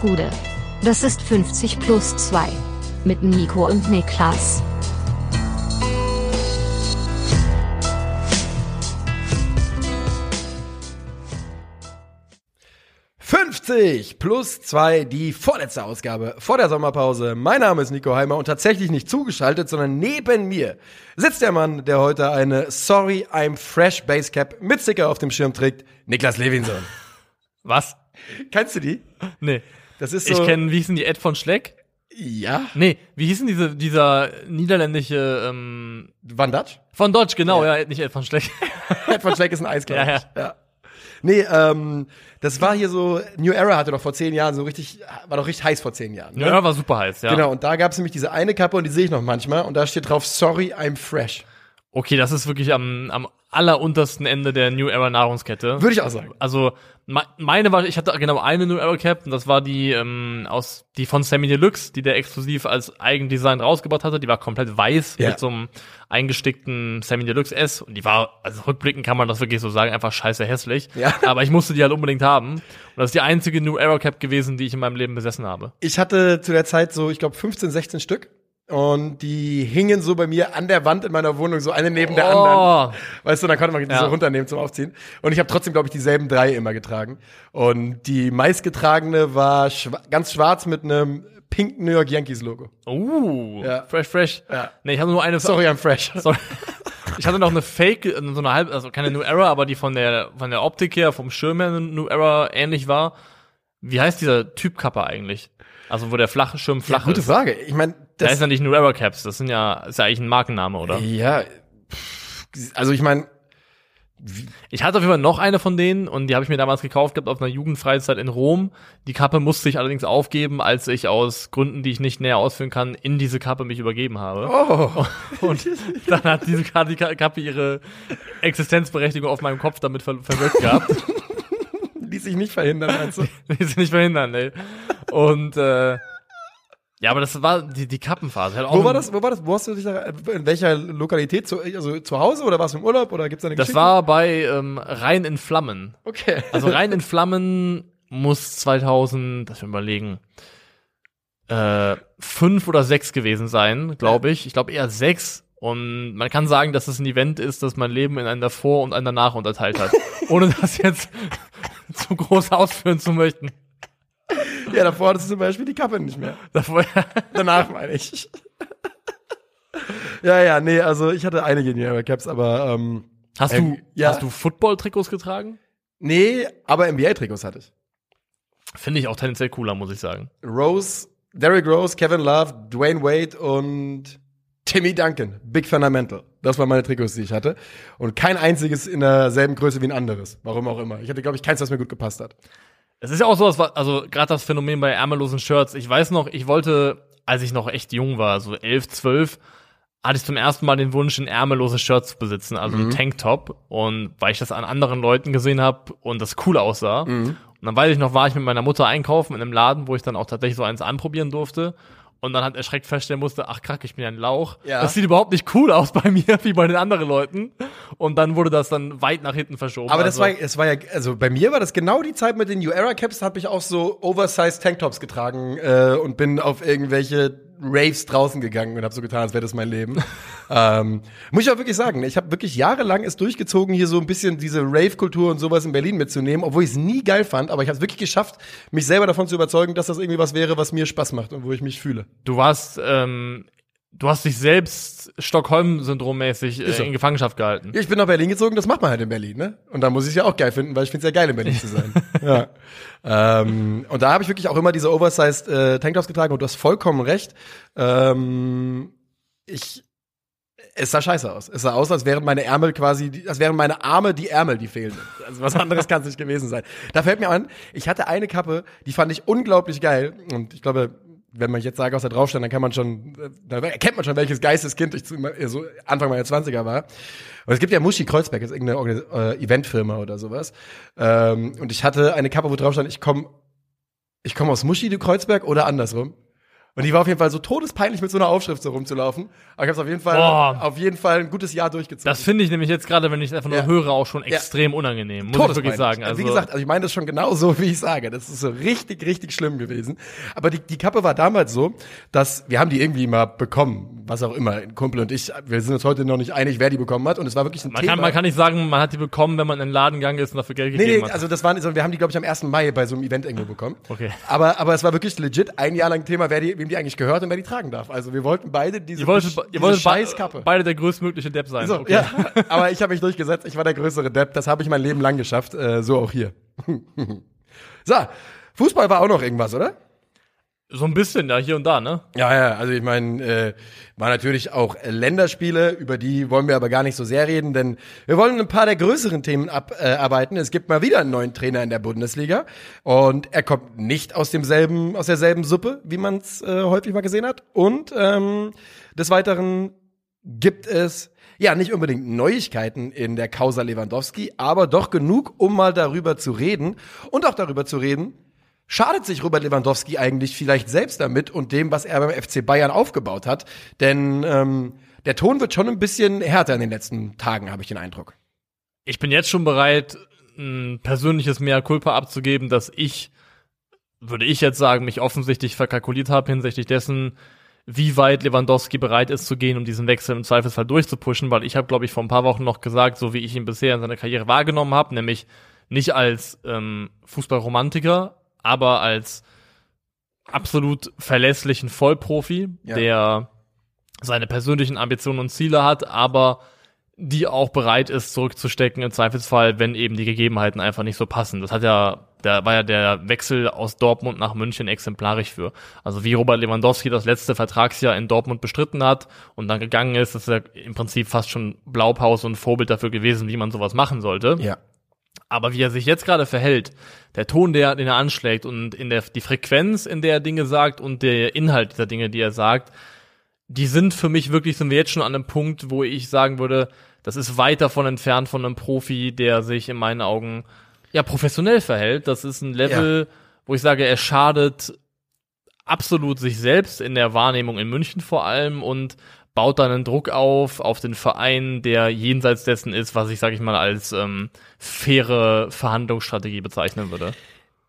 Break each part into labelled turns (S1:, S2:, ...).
S1: Gude. Das ist 50 plus 2. Mit Nico und Niklas.
S2: »50 plus 2, die vorletzte Ausgabe vor der Sommerpause. Mein Name ist Nico Heimer und tatsächlich nicht zugeschaltet, sondern neben mir sitzt der Mann, der heute eine Sorry I'm Fresh Basecap mit Sticker auf dem Schirm trägt, Niklas Levinson.
S3: Was?
S2: Kennst du die?
S3: Nee.
S2: Das ist so.
S3: Ich kenne, wie hießen die, Ed von Schleck?
S2: Ja.
S3: Nee, wie hießen diese, dieser niederländische, ähm,
S2: Van Dutch?
S3: von Dodge, genau,
S2: Ja.
S3: ja, nicht Ed von Schleck.
S2: Ed von Schleck ist ein Eis, glaub
S3: Ja,
S2: ich. ja. Nee, ähm, das war hier so, New Era hatte doch vor zehn Jahren so richtig, war doch richtig heiß vor zehn Jahren. Ne?
S3: ja, war super heiß, ja.
S2: Genau, und da gab es nämlich diese eine Kappe und die sehe ich noch manchmal und da steht drauf, sorry, I'm fresh.
S3: Okay, das ist wirklich am, am alleruntersten Ende der New Era Nahrungskette.
S2: Würde ich auch sagen.
S3: Also me- meine war, ich hatte genau eine New Era Cap und das war die ähm, aus die von Sammy Deluxe, die der exklusiv als Eigendesign rausgebracht hatte. Die war komplett weiß
S2: Ja.
S3: mit so einem eingestickten Sammy Deluxe S und die war, also rückblickend kann man das wirklich so sagen, einfach scheiße hässlich.
S2: Ja.
S3: Aber ich musste die halt unbedingt haben. Und das ist die einzige New Era Cap gewesen, die ich in meinem Leben besessen habe.
S2: Ich hatte zu der Zeit so, ich glaube, 15, 16 Stück. Und die hingen so bei mir an der Wand in meiner Wohnung, so eine neben der
S3: Oh.
S2: anderen. Weißt du, dann konnte man die
S3: Ja.
S2: so runternehmen zum Aufziehen. Und ich habe trotzdem, glaube ich, dieselben drei immer getragen. Und die meistgetragene war schwa ganz schwarz mit einem pinken New York Yankees Logo.
S3: Uh,
S2: Ja.
S3: fresh, fresh.
S2: Ja.
S3: Nee, ich hatte nur eine.
S2: Sorry, I'm fresh.
S3: Sorry. Ich hatte noch eine Fake, so eine halb, also keine New Era, aber die von der von der Optik her, vom Schirm her eine New Era ähnlich war. Wie heißt dieser Typ Kappa eigentlich? Also wo der flache Schirm flach
S2: Gute
S3: ist.
S2: Frage. Ich meine,
S3: Da
S2: das
S3: ist ja nicht New Era Caps, das sind ja ist ja eigentlich ein Markenname, oder?
S2: ja, also ich meine,
S3: Ich hatte auf jeden Fall noch eine von denen und die habe ich mir damals gekauft gehabt auf einer Jugendfreizeit in Rom. Die Kappe musste ich allerdings aufgeben, als ich aus Gründen, die ich nicht näher ausführen kann, in diese Kappe mich übergeben habe.
S2: oh,
S3: Und dann hat diese Ka- die Ka- Kappe ihre Existenzberechtigung auf meinem Kopf damit ver verwirkt gehabt.
S2: ließ sich nicht verhindern, meinst du?
S3: Die sie nicht verhindern, ey. Und äh, ja, aber das war die, die Kappenphase. Hat auch
S2: Wo war das? Wo war das? Wo hast du dich da, in welcher Lokalität? Zu, also zu Hause oder warst du im Urlaub oder gibt's da eine
S3: Das
S2: Geschichte?
S3: war bei ähm, Rein in Flammen.
S2: okay.
S3: Also Rein in Flammen muss 2000, das wir überlegen, äh, fünf oder sechs gewesen sein, glaube ich. Ich glaube eher sechs. Und man kann sagen, dass es ein Event ist, das mein Leben in ein davor und ein danach unterteilt hat. Ohne das jetzt zu groß ausführen zu möchten.
S2: ja, davor hattest du zum Beispiel die Kappe nicht mehr.
S3: Davor,
S2: Danach meine ich. ja, ja, nee, also ich hatte einige New Era Caps, aber ähm,
S3: hast
S2: Ähm,
S3: du,
S2: ja.
S3: hast du Football-Trikots getragen?
S2: nee, aber NBA-Trikots hatte ich.
S3: Finde ich auch tendenziell cooler, muss ich sagen.
S2: Rose, Derrick Rose, Kevin Love, Dwayne Wade und Timmy Duncan. Big Fundamental. Das waren meine Trikots, die ich hatte. Und kein einziges in derselben Größe wie ein anderes. Warum auch immer. Ich hatte, glaube ich, keins, was mir gut gepasst hat.
S3: Es ist ja auch so, also gerade das Phänomen bei ärmellosen Shirts. Ich weiß noch, ich wollte, als ich noch echt jung war, so elf, zwölf, hatte ich zum ersten Mal den Wunsch, ein ärmelloses Shirt zu besitzen, also ein Tanktop. Und weil ich das an anderen Leuten gesehen habe und das cool aussah. Und dann weiß ich noch, war ich mit meiner Mutter einkaufen in einem Laden, wo ich dann auch tatsächlich so eins anprobieren durfte. Und dann hat erschreckt feststellen musste, ach krack, ich bin ja ein Lauch.
S2: Ja.
S3: Das sieht überhaupt nicht cool aus bei mir, wie bei den anderen Leuten. Und dann wurde das dann weit nach hinten verschoben.
S2: Aber das
S3: Also-
S2: war, es war ja, also bei mir war das genau die Zeit mit den New Era Caps, habe ich auch so Oversized Tanktops getragen äh, und bin auf irgendwelche Raves draußen gegangen und habe so getan, als wäre das mein Leben. ähm, muss ich auch wirklich sagen, ich habe wirklich jahrelang es durchgezogen, hier so ein bisschen diese Rave-Kultur und sowas in Berlin mitzunehmen, obwohl ich es nie geil fand, aber ich habe es wirklich geschafft, mich selber davon zu überzeugen, dass das irgendwie was wäre, was mir Spaß macht und wo ich mich fühle.
S3: Du warst, ähm, du hast dich selbst Stockholm-Syndrommäßig
S2: Ist so.
S3: äh, in Gefangenschaft gehalten.
S2: Ich bin nach Berlin gezogen, das macht man halt in Berlin, ne? Und da muss ich es ja auch geil finden, weil ich finde es ja geil, in Berlin zu sein. ja. Ähm, und da habe ich wirklich auch immer diese Oversized äh, Tanktops getragen und du hast vollkommen recht. Ähm, ich es sah scheiße aus. Es sah aus, als wären meine Ärmel quasi, als wären meine Arme die Ärmel, die fehlen. Also was anderes kann es nicht gewesen sein. Da fällt mir an, ich hatte eine Kappe, die fand ich unglaublich geil. Und ich glaube, wenn man jetzt sagt, was da drauf stand, dann kann man schon, äh, da erkennt man schon, welches Geisteskind ich zu, äh, so Anfang meiner 20er war. Und es gibt ja Muschi Kreuzberg, ist irgendeine äh, Eventfirma oder sowas. Ähm, und ich hatte eine Kappe, wo drauf stand, ich komme ich komm aus Muschi, du Kreuzberg oder andersrum. Und die war auf jeden Fall so todespeinlich mit so einer Aufschrift so rumzulaufen. Aber ich habe es auf jeden Fall,
S3: Boah.
S2: auf jeden Fall ein gutes Jahr durchgezogen.
S3: Das finde ich nämlich jetzt gerade, wenn ich es einfach nur
S2: Ja.
S3: höre, auch schon extrem unangenehm. Muss ich wirklich sagen. Also,
S2: wie gesagt, also ich meine das schon genau so, wie ich sage. Das ist so richtig, richtig schlimm gewesen. Aber die, die Kappe war damals so, dass wir haben die irgendwie mal bekommen, was auch immer. Ein Kumpel und ich, wir sind uns heute noch nicht einig, wer die bekommen hat. Und es war wirklich ein
S3: man,
S2: Thema.
S3: kann, man kann nicht sagen, man hat die bekommen, wenn man in den Laden gegangen ist und dafür Geld
S2: Nee,
S3: gegeben
S2: nee,
S3: hat.
S2: also das waren, so, wir haben die, glaube ich, am 1. Mai bei so einem Event irgendwo bekommen.
S3: Okay.
S2: Aber, aber es war wirklich legit ein Jahr lang Thema, wer die, wem die eigentlich gehört und wer die tragen darf. Also wir wollten beide diese,
S3: ihr wolltet,
S2: diese
S3: ihr wolltet
S2: scheiß
S3: be
S2: Kappe.
S3: beide der größtmögliche Depp sein.
S2: So,
S3: okay.
S2: ja, aber ich habe mich durchgesetzt. Ich war der größere Depp. Das habe ich mein Leben lang geschafft. Äh, so auch hier. so, Fußball war auch noch irgendwas, oder?
S3: So ein bisschen, ja, hier und da, ne?
S2: Ja, ja, also ich meine, äh, war natürlich auch Länderspiele, über die wollen wir aber gar nicht so sehr reden, denn wir wollen ein paar der größeren Themen abarbeiten. Äh, es gibt mal wieder einen neuen Trainer in der Bundesliga und er kommt nicht aus demselben, aus derselben Suppe, wie man es äh, häufig mal gesehen hat. Und ähm, des Weiteren gibt es ja nicht unbedingt Neuigkeiten in der Causa Lewandowski, aber doch genug, um mal darüber zu reden und auch darüber zu reden, Schadet sich Robert Lewandowski eigentlich vielleicht selbst damit und dem, was er beim FC Bayern aufgebaut hat? Denn ähm, der Ton wird schon ein bisschen härter in den letzten Tagen, habe ich den Eindruck.
S3: Ich bin jetzt schon bereit, ein persönliches Mea culpa abzugeben, dass ich, würde ich jetzt sagen, mich offensichtlich verkalkuliert habe hinsichtlich dessen, wie weit Lewandowski bereit ist zu gehen, um diesen Wechsel im Zweifelsfall durchzupushen, weil ich habe, glaube ich, vor ein paar Wochen noch gesagt, so wie ich ihn bisher in seiner Karriere wahrgenommen habe, nämlich nicht als ähm, Fußballromantiker, aber als absolut verlässlichen Vollprofi,
S2: Ja.
S3: der seine persönlichen Ambitionen und Ziele hat, aber die auch bereit ist, zurückzustecken im Zweifelsfall, wenn eben die Gegebenheiten einfach nicht so passen. Das hat ja, da war ja der Wechsel aus Dortmund nach München exemplarisch für. Also wie Robert Lewandowski das letzte Vertragsjahr in Dortmund bestritten hat und dann gegangen ist, ist er im Prinzip fast schon Blaupause und Vorbild dafür gewesen, wie man sowas machen sollte.
S2: Ja.
S3: Aber wie er sich jetzt gerade verhält, der Ton, der, den er anschlägt und in der, die Frequenz, in der er Dinge sagt und der Inhalt dieser Dinge, die er sagt, die sind für mich wirklich, sind wir jetzt schon an einem Punkt, wo ich sagen würde, das ist weit davon entfernt von einem Profi, der sich in meinen Augen ja professionell verhält. Das ist ein Level, wo ich sage, er schadet absolut sich selbst in der Wahrnehmung in München vor allem und baut dann einen Druck auf auf den Verein, der jenseits dessen ist, was ich sage ich mal als ähm, faire Verhandlungsstrategie bezeichnen würde.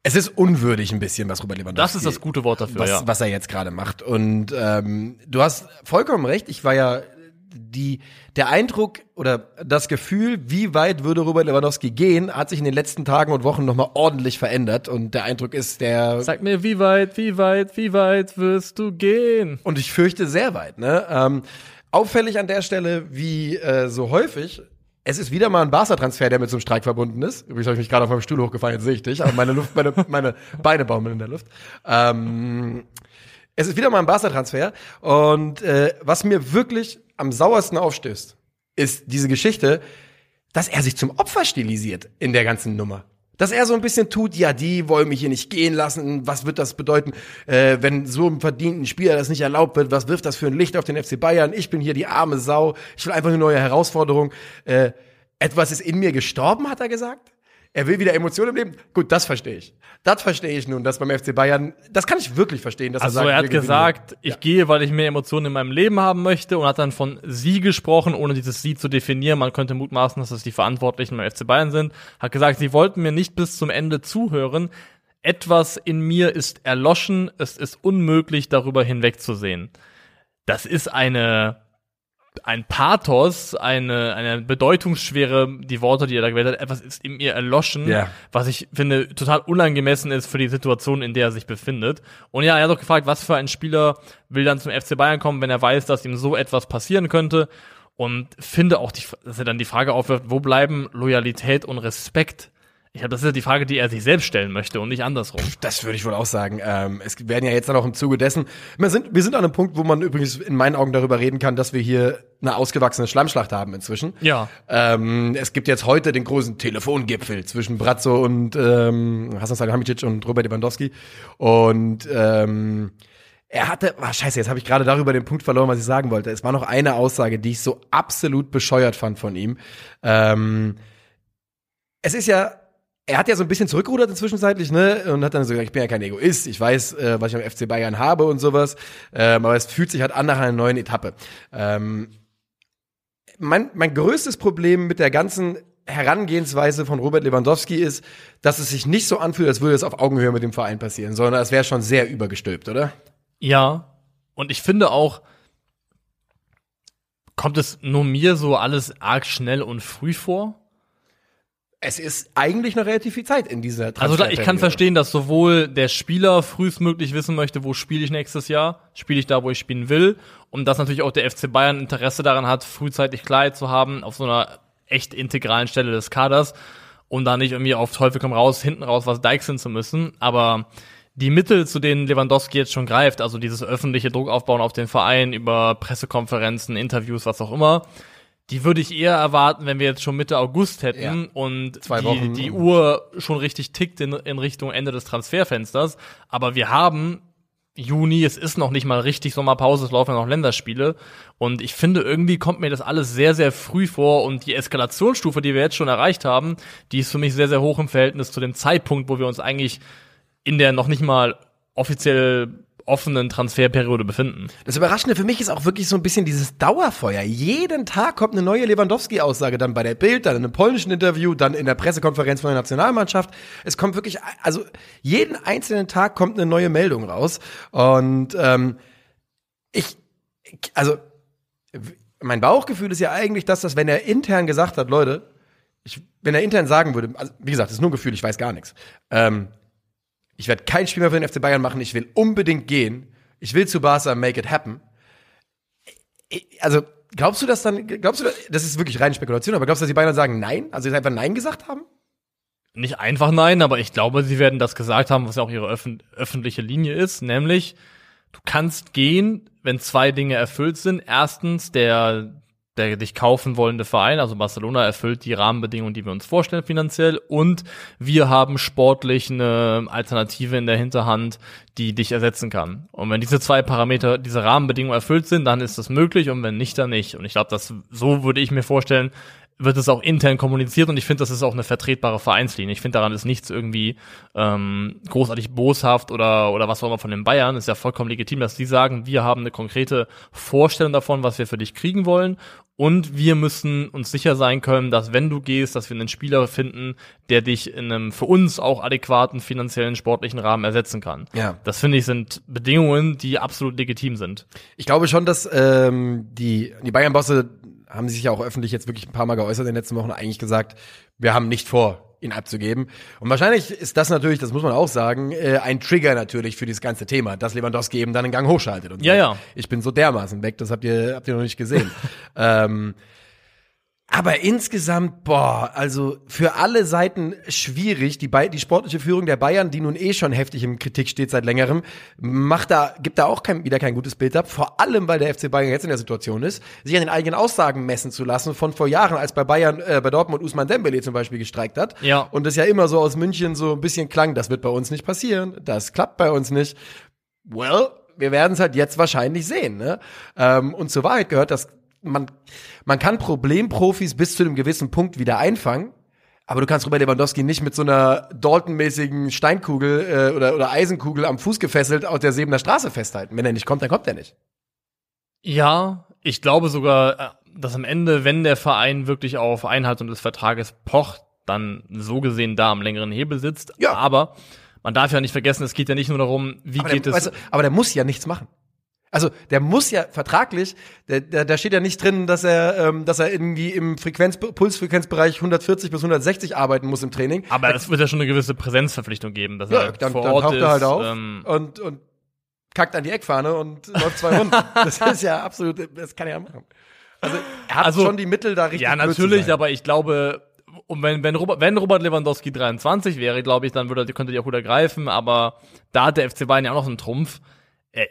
S2: Es ist unwürdig ein bisschen, was Robert Lewandowski
S3: Das ist das gute Wort dafür,
S2: was,
S3: ja.
S2: was er jetzt gerade macht. Und ähm, du hast vollkommen recht. Ich war ja die der Eindruck oder das Gefühl, wie weit würde Robert Lewandowski gehen, hat sich in den letzten Tagen und Wochen nochmal ordentlich verändert. Und der Eindruck ist, der
S3: Sag mir, wie weit, wie weit, wie weit wirst du gehen?
S2: und ich fürchte sehr weit. Ne? Ähm, auffällig an der Stelle, wie äh, so häufig. Es ist wieder mal ein Barca-Transfer, der mit so einem Streik verbunden ist. Übrigens habe ich mich gerade auf meinem Stuhl hochgefallen, jetzt sehe ich dich, aber meine Luft, meine, meine Beine baumeln in der Luft. Ähm, es ist wieder mal ein Barca-Transfer und äh, was mir wirklich am sauersten aufstößt, ist diese Geschichte, dass er sich zum Opfer stilisiert in der ganzen Nummer. Dass er so ein bisschen tut, ja, die wollen mich hier nicht gehen lassen. Was wird das bedeuten, äh, wenn so einem verdienten Spieler das nicht erlaubt wird? Was wirft das für ein Licht auf den FC Bayern? Ich bin hier die arme Sau. Ich will einfach eine neue Herausforderung. Äh, etwas ist in mir gestorben, hat er gesagt. Er will wieder Emotionen im Leben. Gut, das verstehe ich. Das verstehe ich nun, dass beim FC Bayern, das kann ich wirklich verstehen, dass
S3: Also
S2: er sagt,
S3: er hat gesagt, ich
S2: Ja.
S3: gehe, weil ich mehr Emotionen in meinem Leben haben möchte und hat dann von sie gesprochen, ohne dieses sie zu definieren. Man könnte mutmaßen, dass es die Verantwortlichen beim FC Bayern sind. Hat gesagt, sie wollten mir nicht bis zum Ende zuhören. Etwas in mir ist erloschen. Es ist unmöglich, darüber hinwegzusehen. Das ist eine ein Pathos, eine, eine bedeutungsschwere, die Worte, die er da gewählt hat, etwas ist in mir erloschen,
S2: Ja.
S3: was ich finde total unangemessen ist für die Situation, in der er sich befindet. Und ja, er hat auch gefragt, was für ein Spieler will dann zum FC Bayern kommen, wenn er weiß, dass ihm so etwas passieren könnte. Und finde auch, die, dass er dann die Frage aufwirft, wo bleiben Loyalität und Respekt? Ich glaube, das ist ja die Frage, die er sich selbst stellen möchte und nicht andersrum.
S2: Das würde ich wohl auch sagen. Ähm, es werden ja jetzt dann auch im Zuge dessen. Wir sind, wir sind an einem Punkt, wo man übrigens in meinen Augen darüber reden kann, dass wir hier eine ausgewachsene Schlammschlacht haben inzwischen.
S3: Ja.
S2: Ähm, es gibt jetzt heute den großen Telefongipfel zwischen Brazzo und ähm, Hasan Salihamidzic und Robert Lewandowski. Und ähm, er hatte, ah, scheiße, jetzt habe ich gerade darüber den Punkt verloren, was ich sagen wollte. Es war noch eine Aussage, die ich so absolut bescheuert fand von ihm. Ähm, es ist ja er hat ja so ein bisschen zurückgerudert inzwischenzeitlich, ne? Und hat dann so gesagt, ich bin ja kein Egoist, ich weiß, äh, was ich am FC Bayern habe und sowas. Ähm, aber es fühlt sich halt an nach einer neuen Etappe. Ähm, mein, mein größtes Problem mit der ganzen Herangehensweise von Robert Lewandowski ist, dass es sich nicht so anfühlt, als würde es auf Augenhöhe mit dem Verein passieren, sondern es wäre schon sehr übergestülpt, oder?
S3: Ja. Und ich finde auch, kommt es nur mir so alles arg schnell und früh vor?
S2: Es ist eigentlich noch relativ viel Zeit in dieser
S3: Also klar, ich kann verstehen, dass sowohl der Spieler frühestmöglich wissen möchte, wo spiele ich nächstes Jahr, spiele ich da, wo ich spielen will, und dass natürlich auch der FC Bayern Interesse daran hat, frühzeitig Klarheit zu haben auf so einer echt integralen Stelle des Kaders, um da nicht irgendwie auf Teufel komm raus, hinten raus was deichseln zu müssen. Aber die Mittel, zu denen Lewandowski jetzt schon greift, also dieses öffentliche Druck aufbauen auf den Verein über Pressekonferenzen, Interviews, was auch immer, die würde ich eher erwarten, wenn wir jetzt schon Mitte August hätten
S2: Ja.
S3: und
S2: Zwei
S3: die,
S2: Wochen.
S3: die Uhr schon richtig tickt in, in Richtung Ende des Transferfensters. Aber wir haben Juni, es ist noch nicht mal richtig Sommerpause, es laufen ja noch Länderspiele. Und ich finde, irgendwie kommt mir das alles sehr, sehr früh vor und die Eskalationsstufe, die wir jetzt schon erreicht haben, die ist für mich sehr, sehr hoch im Verhältnis zu dem Zeitpunkt, wo wir uns eigentlich in der noch nicht mal offiziell offenen Transferperiode befinden.
S2: Das Überraschende für mich ist auch wirklich so ein bisschen dieses Dauerfeuer. Jeden Tag kommt eine neue Lewandowski-Aussage, dann bei der Bild, dann in einem polnischen Interview, dann in der Pressekonferenz von der Nationalmannschaft. Es kommt wirklich, also jeden einzelnen Tag kommt eine neue Meldung raus. Und ähm, ich, also mein Bauchgefühl ist ja eigentlich, dass das, wenn er intern gesagt hat, Leute, ich, wenn er intern sagen würde, also wie gesagt, das ist nur ein Gefühl, ich weiß gar nichts. Ähm, ich werde kein Spiel mehr für den FC Bayern machen, ich will unbedingt gehen. Ich will zu Barca, make it happen. Also, glaubst du, dass dann, glaubst du, das ist wirklich reine Spekulation, aber glaubst du, dass die Bayern sagen Nein? Also, sie einfach Nein gesagt haben?
S3: Nicht einfach nein, aber ich glaube, sie werden das gesagt haben, was ja auch ihre öffn öffentliche Linie ist, nämlich du kannst gehen, wenn zwei Dinge erfüllt sind. Erstens, der der dich kaufen wollende Verein, also Barcelona, erfüllt die Rahmenbedingungen, die wir uns vorstellen finanziell und wir haben sportlich eine Alternative in der Hinterhand, die dich ersetzen kann. Und wenn diese zwei Parameter, diese Rahmenbedingungen erfüllt sind, dann ist das möglich und wenn nicht, dann nicht. Und ich glaube, das so würde ich mir vorstellen, wird es auch intern kommuniziert und ich finde, das ist auch eine vertretbare Vereinslinie. Ich finde, daran ist nichts irgendwie ähm, großartig boshaft oder, oder was auch immer von den Bayern. Ist ja vollkommen legitim, dass die sagen, wir haben eine konkrete Vorstellung davon, was wir für dich kriegen wollen und wir müssen uns sicher sein können, dass wenn du gehst, dass wir einen Spieler finden, der dich in einem für uns auch adäquaten finanziellen, sportlichen Rahmen ersetzen kann.
S2: Ja.
S3: Das finde ich sind Bedingungen, die absolut legitim sind.
S2: Ich glaube schon, dass ähm, die, die Bayern-Bosse haben sich ja auch öffentlich jetzt wirklich ein paar Mal geäußert in den letzten Wochen eigentlich gesagt, wir haben nicht vor, ihn abzugeben. Und wahrscheinlich ist das natürlich, das muss man auch sagen, äh, ein Trigger natürlich für dieses ganze Thema, dass Lewandowski eben dann einen Gang hochschaltet. Und
S3: Ja,
S2: sagt,
S3: ja.
S2: Ich bin so dermaßen weg, das habt ihr, habt ihr noch nicht gesehen. ähm, aber insgesamt, boah, also für alle Seiten schwierig. Die, Bay- die sportliche Führung der Bayern, die nun eh schon heftig im Kritik steht seit längerem, macht da, gibt da auch kein, wieder kein gutes Bild ab. Vor allem, weil der FC Bayern jetzt in der Situation ist, sich an den eigenen Aussagen messen zu lassen von vor Jahren, als bei Bayern, äh, bei Dortmund Usman Dembele zum Beispiel gestreikt hat.
S3: Ja.
S2: Und das ja immer so aus München so ein bisschen klang, das wird bei uns nicht passieren, das klappt bei uns nicht. Well, wir werden es halt jetzt wahrscheinlich sehen. Ne? Ähm, und zur Wahrheit gehört, dass man, man kann Problemprofis bis zu einem gewissen Punkt wieder einfangen, aber du kannst Robert Lewandowski nicht mit so einer Dalton-mäßigen Steinkugel äh, oder, oder Eisenkugel am Fuß gefesselt aus der Sebener Straße festhalten. Wenn er nicht kommt, dann kommt er nicht.
S3: Ja, ich glaube sogar, äh, dass am Ende, wenn der Verein wirklich auf Einhaltung des Vertrages pocht, dann so gesehen da am längeren Hebel sitzt.
S2: Ja.
S3: Aber man darf ja nicht vergessen, es geht ja nicht nur darum, wie
S2: Aber
S3: geht
S2: der,
S3: es.
S2: weißt du, aber der muss ja nichts machen. Also der muss ja vertraglich, der, der, da steht ja nicht drin, dass er, ähm, dass er irgendwie im Frequenz, Pulsfrequenzbereich 140 bis 160 arbeiten muss im Training.
S3: aber es wird ja schon eine gewisse Präsenzverpflichtung geben, dass
S2: Ja,
S3: er
S2: dann,
S3: vor
S2: dann
S3: Ort
S2: taucht
S3: ist.
S2: er halt auf
S3: ähm,
S2: und, und kackt an die Eckfahne und läuft zwei Runden. Das ist ja absolut, das kann er ja machen. Also er hat
S3: Also,
S2: schon die Mittel da richtig
S3: ja, natürlich, aber ich glaube, und wenn, wenn, Robert, wenn Robert Lewandowski 23 wäre, glaube ich, dann würde, könnte die auch wieder greifen, aber da hat der FC Bayern ja auch noch einen Trumpf. Äh,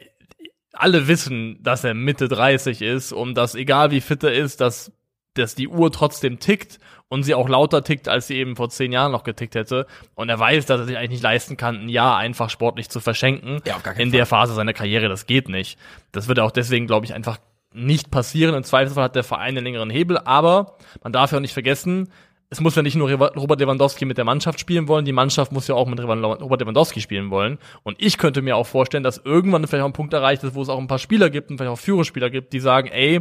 S3: alle wissen, dass er Mitte 30 ist und dass, egal wie fit er ist, dass, dass die Uhr trotzdem tickt und sie auch lauter tickt, als sie eben vor zehn Jahren noch getickt hätte. Und er weiß, dass er sich eigentlich nicht leisten kann, ein Jahr einfach sportlich zu verschenken.
S2: Ja, auf gar keinen
S3: in der Phase seiner Karriere, das geht nicht. Das wird auch deswegen, glaube ich, einfach nicht passieren. Im Zweifelsfall hat der Verein einen längeren Hebel, aber man darf ja auch nicht vergessen, es muss ja nicht nur Robert Lewandowski mit der Mannschaft spielen wollen, die Mannschaft muss ja auch mit Robert Lewandowski spielen wollen. Und ich könnte mir auch vorstellen, dass irgendwann vielleicht auch ein Punkt erreicht ist, wo es auch ein paar Spieler gibt und vielleicht auch Führerspieler gibt, die sagen, ey,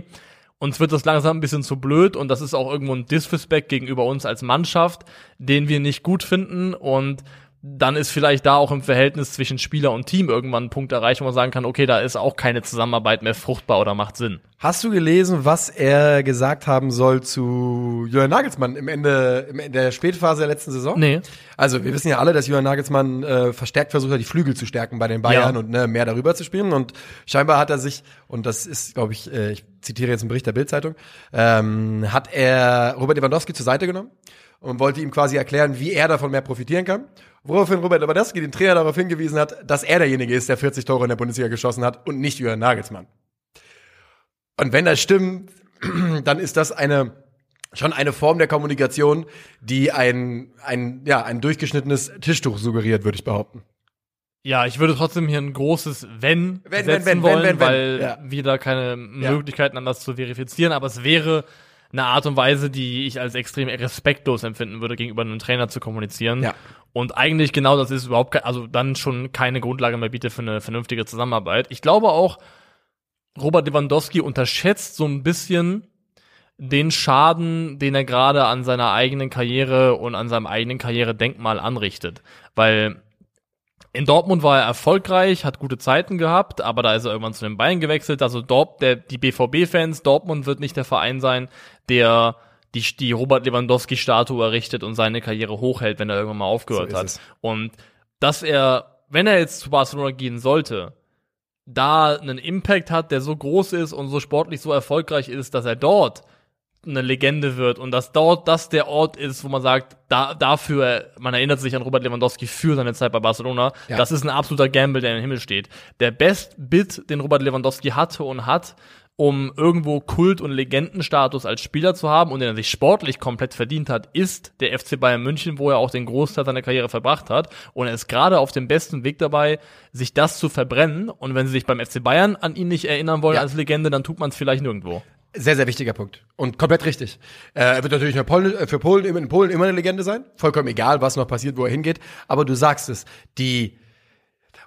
S3: uns wird das langsam ein bisschen zu blöd und das ist auch irgendwo ein Disrespect gegenüber uns als Mannschaft, den wir nicht gut finden und dann ist vielleicht da auch im Verhältnis zwischen Spieler und Team irgendwann ein Punkt erreicht, wo man sagen kann, okay, da ist auch keine Zusammenarbeit mehr fruchtbar oder macht Sinn.
S2: Hast du gelesen, was er gesagt haben soll zu Jürgen Nagelsmann im Ende, in der Spätphase der letzten Saison?
S3: Nee.
S2: Also wir wissen ja alle, dass Jürgen Nagelsmann äh, verstärkt versucht hat, die Flügel zu stärken bei den Bayern ja. und ne, mehr darüber zu spielen. Und scheinbar hat er sich, und das ist, glaube ich, äh, ich zitiere jetzt einen Bericht der Bildzeitung, ähm, hat er Robert Lewandowski zur Seite genommen und wollte ihm quasi erklären, wie er davon mehr profitieren kann. Woraufhin Robert Lewandowski den Trainer darauf hingewiesen hat, dass er derjenige ist, der 40 Tore in der Bundesliga geschossen hat und nicht Jürgen Nagelsmann. Und wenn das stimmt, dann ist das eine schon eine Form der Kommunikation, die ein, ein, ja, ein durchgeschnittenes Tischtuch suggeriert, würde ich behaupten.
S3: Ja, ich würde trotzdem hier ein großes Wenn,
S2: wenn
S3: setzen
S2: wenn, wenn,
S3: wollen,
S2: wenn, wenn,
S3: weil
S2: ja.
S3: wir da keine Möglichkeiten haben, das zu verifizieren. Aber es wäre eine Art und Weise, die ich als extrem respektlos empfinden würde, gegenüber einem Trainer zu kommunizieren.
S2: Ja.
S3: Und eigentlich genau das ist überhaupt, also dann schon keine Grundlage mehr bietet für eine vernünftige Zusammenarbeit. Ich glaube auch, Robert Lewandowski unterschätzt so ein bisschen den Schaden, den er gerade an seiner eigenen Karriere und an seinem eigenen Karrieredenkmal anrichtet. Weil in Dortmund war er erfolgreich, hat gute Zeiten gehabt, aber da ist er irgendwann zu den Bayern gewechselt. Also Dort, der, die BVB-Fans, Dortmund wird nicht der Verein sein, der die, die Robert Lewandowski-Statue errichtet und seine Karriere hochhält, wenn er irgendwann mal aufgehört
S2: So
S3: hat.
S2: es.
S3: Und dass er, wenn er jetzt zu Barcelona gehen sollte, da einen Impact hat, der so groß ist und so sportlich so erfolgreich ist, dass er dort eine Legende wird und dass dort das der Ort ist, wo man sagt, da, dafür, man erinnert sich an Robert Lewandowski für seine Zeit bei Barcelona,
S2: Ja.
S3: das ist ein absoluter Gamble, der im Himmel steht. Der Best Bit, den Robert Lewandowski hatte und hat, um irgendwo Kult- und Legendenstatus als Spieler zu haben und den er sich sportlich komplett verdient hat, ist der FC Bayern München, wo er auch den Großteil seiner Karriere verbracht hat. Und er ist gerade auf dem besten Weg dabei, sich das zu verbrennen. Und wenn sie sich beim FC Bayern an ihn nicht erinnern wollen
S2: Ja.
S3: als Legende, dann tut man es vielleicht nirgendwo.
S2: Sehr, sehr wichtiger Punkt. Und komplett richtig. Äh, er wird natürlich für Polen, äh, für Polen, in Polen immer eine Legende sein. Vollkommen egal, was noch passiert, wo er hingeht. Aber du sagst es, die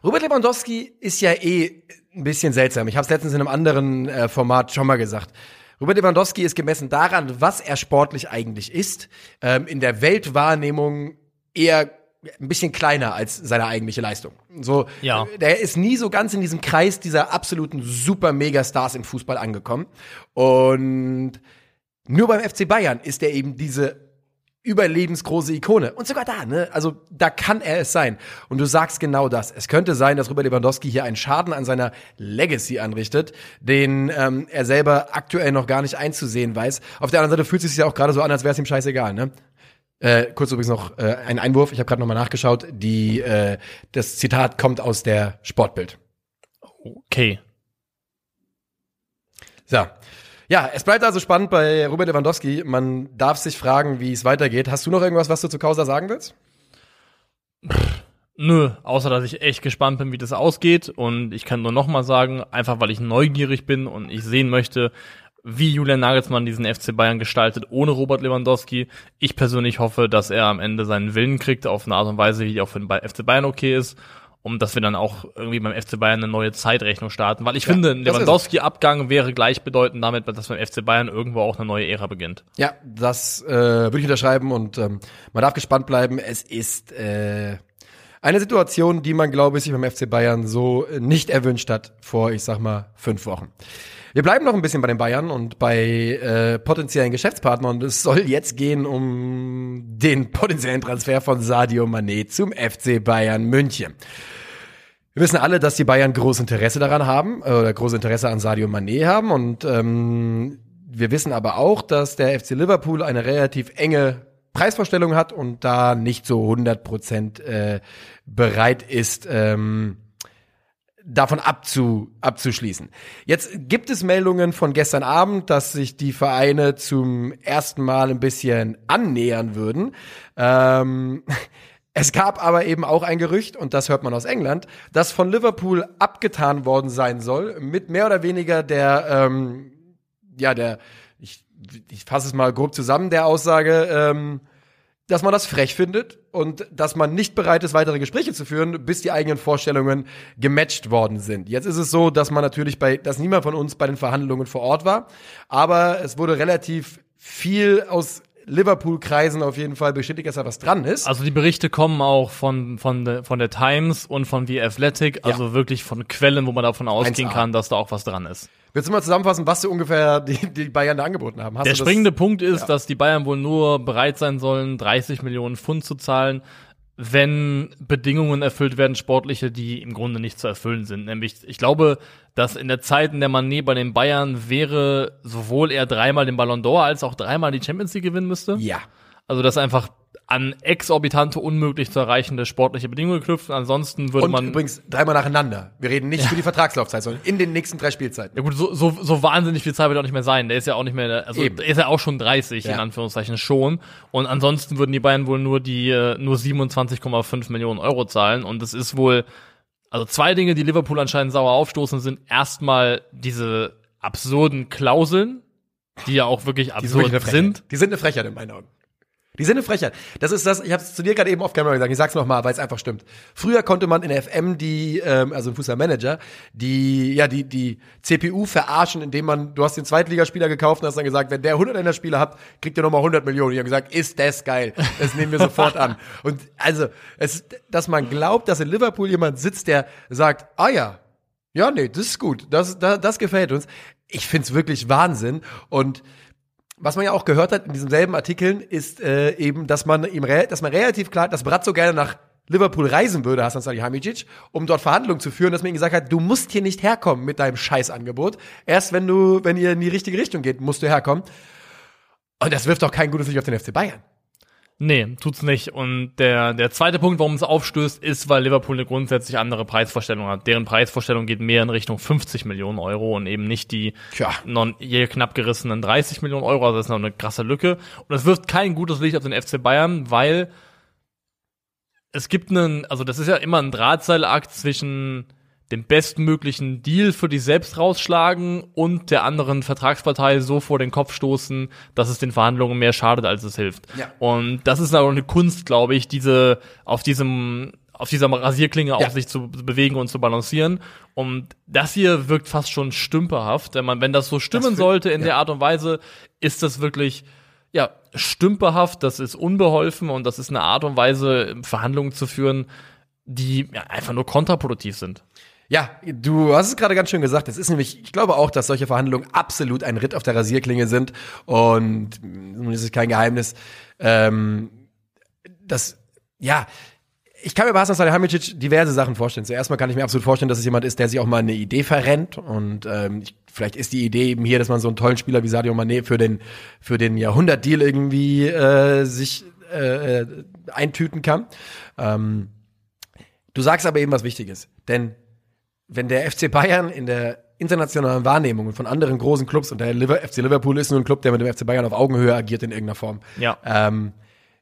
S2: Robert Lewandowski ist ja eh ein bisschen seltsam. Ich habe es letztens in einem anderen äh, Format schon mal gesagt. Robert Lewandowski ist gemessen daran, was er sportlich eigentlich ist, ähm, in der Weltwahrnehmung eher ein bisschen kleiner als seine eigentliche Leistung. So,
S3: Ja.
S2: der ist nie so ganz in diesem Kreis dieser absoluten super Megastars im Fußball angekommen. Und nur beim FC Bayern ist er eben diese überlebensgroße Ikone. Und sogar da, ne? Also da kann er es sein. Und du sagst genau das. Es könnte sein, dass Robert Lewandowski hier einen Schaden an seiner Legacy anrichtet, den ähm, er selber aktuell noch gar nicht einzusehen weiß. Auf der anderen Seite fühlt es sich ja auch gerade so an, als wäre es ihm scheißegal, ne? Äh, kurz übrigens noch äh, ein Einwurf. Ich habe gerade nochmal nachgeschaut. Die, äh, das Zitat kommt aus der Sportbild.
S3: Okay.
S2: So. Ja, es bleibt also spannend bei Robert Lewandowski. Man darf sich fragen, wie es weitergeht. Hast du noch irgendwas, was du zu Causa sagen willst?
S3: Nö, außer dass ich echt gespannt bin, wie das ausgeht. Und ich kann nur noch mal sagen, einfach weil ich neugierig bin und ich sehen möchte, wie Julian Nagelsmann diesen FC Bayern gestaltet ohne Robert Lewandowski. Ich persönlich hoffe, dass er am Ende seinen Willen kriegt auf eine Art und Weise, wie die auch für den FC Bayern okay ist. Um dass wir dann auch irgendwie beim FC Bayern eine neue Zeitrechnung starten. Weil ich
S2: Ja,
S3: finde, ein. Lewandowski-Abgang wäre gleichbedeutend damit, dass beim FC Bayern irgendwo auch eine neue Ära beginnt.
S2: Ja, das äh, würde ich unterschreiben und ähm, man darf gespannt bleiben. Es ist äh, eine Situation, die man, glaube ich, sich beim FC Bayern so äh, nicht erwünscht hat vor, ich sag mal, fünf Wochen. Wir bleiben noch ein bisschen bei den Bayern und bei äh, potenziellen Geschäftspartnern und es soll jetzt gehen um den potenziellen Transfer von Sadio Mané zum FC Bayern München. Wir wissen alle, dass die Bayern großes Interesse daran haben, äh, oder großes Interesse an Sadio Mané haben und ähm, wir wissen aber auch, dass der FC Liverpool eine relativ enge Preisvorstellung hat und da nicht so 100 Prozent äh, bereit ist, ähm, davon abzu, abzuschließen. Jetzt gibt es Meldungen von gestern Abend, dass sich die Vereine zum ersten Mal ein bisschen annähern würden. Ähm, es gab aber eben auch ein Gerücht, und das hört man aus England, das von Liverpool abgetan worden sein soll, mit mehr oder weniger der, ähm, ja, der, ich, ich fasse es mal grob zusammen, der Aussage, ähm, dass man das frech findet und dass man nicht bereit ist, weitere Gespräche zu führen, bis die eigenen Vorstellungen gematcht worden sind. Jetzt ist es so, dass man natürlich bei, dass niemand von uns bei den Verhandlungen vor Ort war, aber es wurde relativ viel aus Liverpool-Kreisen auf jeden Fall bestätigt, dass da was dran ist.
S3: Also die Berichte kommen auch von, von, der, von der Times und von The Athletic, also ja. wirklich von Quellen, wo man davon ausgehen 1A. kann, dass da auch was dran ist.
S2: Willst du mal zusammenfassen, was so ungefähr die, die Bayern da angeboten haben?
S3: Hast der springende Punkt ist, ja. dass die Bayern wohl nur bereit sein sollen, 30 Millionen Pfund zu zahlen, wenn Bedingungen erfüllt werden, sportliche, die im Grunde nicht zu erfüllen sind. Nämlich, ich glaube, dass in der Zeit, in der Mané bei den Bayern wäre, sowohl er dreimal den Ballon d'Or als auch dreimal die Champions League gewinnen müsste.
S2: Ja.
S3: Also, dass einfach an exorbitante, unmöglich zu erreichende sportliche Bedingungen geknüpft. Ansonsten würde
S2: und
S3: man.
S2: übrigens dreimal nacheinander. Wir reden nicht ja. für die Vertragslaufzeit, sondern in den nächsten drei Spielzeiten.
S3: Ja gut, so, so, so wahnsinnig viel Zeit wird auch nicht mehr sein. Der ist ja auch nicht mehr, also Eben. der ist ja auch schon 30, ja. in Anführungszeichen schon. Und ansonsten würden die Bayern wohl nur die, äh, nur 27,5 Millionen Euro zahlen. Und das ist wohl, also zwei Dinge, die Liverpool anscheinend sauer aufstoßen, sind erstmal diese absurden Klauseln, die ja auch wirklich absurd
S2: die sind.
S3: sind.
S2: Die sind eine Frechheit in meinen Augen. Die sind eine Frechheit. Das ist das, ich habe es zu dir gerade eben off Kamera gesagt, ich sag's nochmal, weil es einfach stimmt. Früher konnte man in der FM die, ähm, also im Fußballmanager, die, ja, die, die CPU verarschen, indem man, du hast den Zweitligaspieler gekauft und hast dann gesagt, wenn der 100 in der Spieler hat, kriegt ihr nochmal 100 Millionen. Die haben gesagt, ist das geil. Das nehmen wir sofort an. Und also, es, dass man glaubt, dass in Liverpool jemand sitzt, der sagt, ah ja, ja, nee, das ist gut, das, das, das gefällt uns. Ich find's wirklich Wahnsinn und was man ja auch gehört hat in diesen selben Artikeln, ist äh, eben, dass man ihm, dass man relativ klar, dass Brat so gerne nach Liverpool reisen würde, Hasan Salihamidzic, um dort Verhandlungen zu führen, dass man ihm gesagt hat, du musst hier nicht herkommen mit deinem Scheißangebot. Erst wenn du, wenn ihr in die richtige Richtung geht, musst du herkommen. Und das wirft doch kein gutes Licht auf den FC Bayern.
S3: Nee, tut's nicht. Und der, der zweite Punkt, warum es aufstößt, ist, weil Liverpool eine grundsätzlich andere Preisvorstellung hat. Deren Preisvorstellung geht mehr in Richtung 50 Millionen Euro und eben nicht die Tja. non, je knapp gerissenen 30 Millionen Euro. Also das ist noch eine krasse Lücke. Und das wirft kein gutes Licht auf den FC Bayern, weil es gibt einen, also das ist ja immer ein Drahtseilakt zwischen den bestmöglichen Deal für dich selbst rausschlagen und der anderen Vertragspartei so vor den Kopf stoßen, dass es den Verhandlungen mehr schadet, als es hilft. Ja. Und das ist aber eine Kunst, glaube ich, diese auf diesem auf dieser Rasierklinge ja. auf sich zu bewegen und zu balancieren. Und das hier wirkt fast schon stümperhaft. Wenn man, wenn das so stimmen das sollte in ja. der Art und Weise, ist das wirklich ja, stümperhaft, das ist unbeholfen und das ist eine Art und Weise, Verhandlungen zu führen, die ja, einfach nur kontraproduktiv sind.
S2: Ja, du hast es gerade ganz schön gesagt. Es ist nämlich, ich glaube auch, dass solche Verhandlungen absolut ein Ritt auf der Rasierklinge sind. Und nun ist es kein Geheimnis, ähm, dass, ja, ich kann mir bei Hasan Salihamidzic diverse Sachen vorstellen. Zuerst mal kann ich mir absolut vorstellen, dass es jemand ist, der sich auch mal eine Idee verrennt. Und ähm, ich, vielleicht ist die Idee eben hier, dass man so einen tollen Spieler wie Sadio Mané für den, für den Jahrhundertdeal irgendwie äh, sich äh, äh eintüten kann. Ähm, du sagst aber eben was Wichtiges. Denn wenn der FC Bayern in der internationalen Wahrnehmung von anderen großen Clubs und der FC Liverpool ist nur ein Club, der mit dem FC Bayern auf Augenhöhe agiert in irgendeiner Form.
S3: Ja.
S2: Ähm,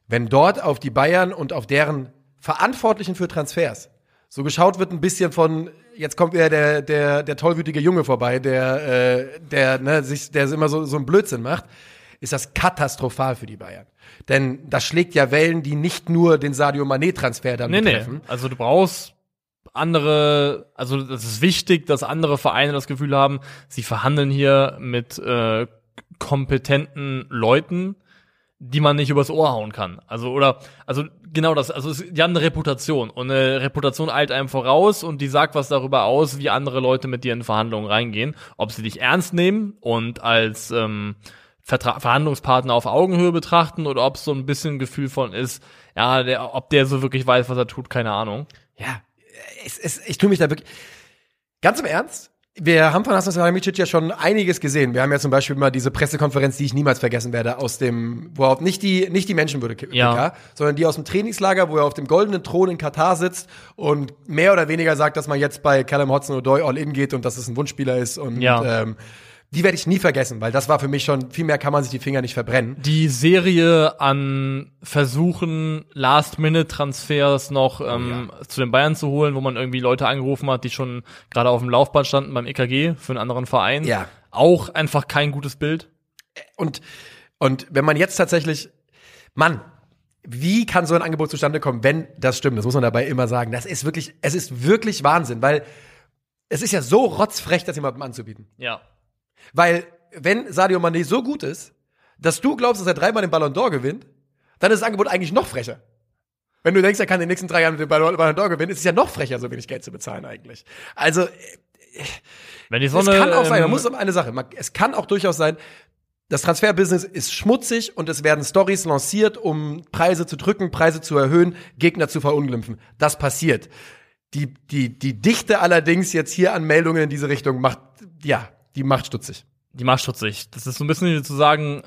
S2: wenn dort auf die Bayern und auf deren Verantwortlichen für Transfers so geschaut wird, ein bisschen von jetzt kommt wieder der der der tollwütige Junge vorbei, der äh, der ne, sich der immer so so einen Blödsinn macht, ist das katastrophal für die Bayern. Denn das schlägt ja Wellen, die nicht nur den Sadio Mané Transfer dann nee, betreffen. Nee.
S3: Also du brauchst andere, also das ist wichtig, dass andere Vereine das Gefühl haben, sie verhandeln hier mit äh, kompetenten Leuten, die man nicht übers Ohr hauen kann. Also oder also genau das, also die haben eine Reputation und eine Reputation eilt einem voraus und die sagt was darüber aus, wie andere Leute mit dir in Verhandlungen reingehen, ob sie dich ernst nehmen und als ähm, Vertra Verhandlungspartner auf Augenhöhe betrachten oder ob es so ein bisschen Gefühl von ist, ja, der, ob der so wirklich weiß, was er tut, keine Ahnung.
S2: Ja, es, es, ich tue mich da wirklich. Ganz im Ernst, wir haben von Hasan Salihamidzic ja schon einiges gesehen. Wir haben ja zum Beispiel mal diese Pressekonferenz, die ich niemals vergessen werde, aus dem, wo er nicht die, nicht die Menschenwürde
S3: ja.
S2: sondern die aus dem Trainingslager, wo er auf dem goldenen Thron in Katar sitzt und mehr oder weniger sagt, dass man jetzt bei Callum Hudson-Odoi all in geht und dass es ein Wunschspieler ist und
S3: ja.
S2: ähm, die werde ich nie vergessen, weil das war für mich schon, viel mehr kann man sich die Finger nicht verbrennen.
S3: Die Serie an Versuchen, Last-Minute-Transfers noch ähm, oh, ja. zu den Bayern zu holen, wo man irgendwie Leute angerufen hat, die schon gerade auf dem Laufband standen beim EKG für einen anderen Verein.
S2: Ja.
S3: Auch einfach kein gutes Bild.
S2: Und, und wenn man jetzt tatsächlich, Mann, wie kann so ein Angebot zustande kommen, wenn das stimmt? Das muss man dabei immer sagen. Das ist wirklich, es ist wirklich Wahnsinn, weil es ist ja so rotzfrech, das jemandem anzubieten.
S3: Ja.
S2: Weil, wenn Sadio Mané so gut ist, dass du glaubst, dass er dreimal den Ballon d'Or gewinnt, dann ist das Angebot eigentlich noch frecher. Wenn du denkst, er kann in den nächsten drei Jahren den Ballon d'Or gewinnen, ist es ja noch frecher, so wenig Geld zu bezahlen eigentlich. Also,
S3: Wenn die
S2: es
S3: Sonne,
S2: kann auch sein, man
S3: ähm,
S2: muss eine Sache, man, es kann auch durchaus sein, das Transferbusiness ist schmutzig und es werden Stories lanciert, um Preise zu drücken, Preise zu erhöhen, Gegner zu verunglimpfen. Das passiert. Die, die, die Dichte allerdings jetzt hier an Meldungen in diese Richtung macht, ja, die macht stutzig.
S3: die macht stutzig. Das ist so ein bisschen zu sagen,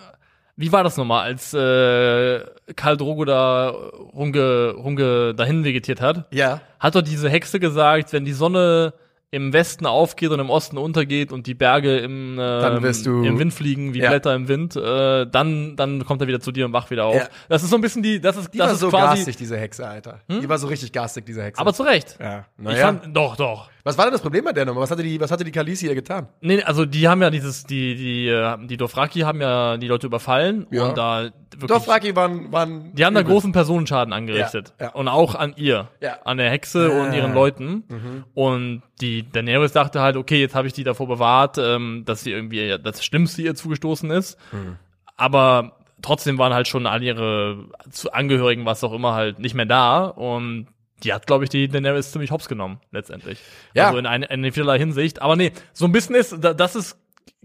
S3: wie war das nochmal, als äh, Karl Drogo da rumge, rumge dahin vegetiert hat?
S2: Ja.
S3: Hat doch diese Hexe gesagt, wenn die Sonne im Westen aufgeht und im Osten untergeht und die Berge im,
S2: du-
S3: im Wind fliegen, wie
S2: Ja.
S3: Blätter im Wind, äh, dann, dann kommt er wieder zu dir und wacht wieder auf.
S2: Ja.
S3: Das ist so ein bisschen die, das ist,
S2: Die
S3: das
S2: war
S3: ist
S2: so
S3: quasi, Hm?
S2: garstig, diese Hexe, Alter. Die war so richtig garstig, diese Hexe.
S3: aber zu Recht.
S2: ja.
S3: Ich
S2: Naja.
S3: fand, doch, doch.
S2: Was war denn das Problem bei der Nummer? Was hatte die, was hatte die Kalisi hier getan?
S3: Nee, also die haben ja dieses, die, die, äh, die Dothraki haben ja die Leute überfallen
S2: Ja.
S3: und da wirklich.
S2: Dothraki waren, waren.
S3: Die haben da großen Personenschaden angerichtet.
S2: Ja, ja.
S3: Und auch an ihr.
S2: Ja.
S3: An der Hexe und ihren Leuten.
S2: Mhm.
S3: Und die Daenerys dachte halt, okay, jetzt habe ich die davor bewahrt, ähm, dass sie irgendwie das Schlimmste ihr zugestoßen ist.
S2: Mhm.
S3: Aber trotzdem waren halt schon all ihre zu Angehörigen, was auch immer, halt nicht mehr da. Und die hat, glaube ich, die Daenerys ziemlich hops genommen, letztendlich.
S2: Ja.
S3: Also in, eine, in vielerlei Hinsicht. Aber nee, so ein bisschen ist, da- das ist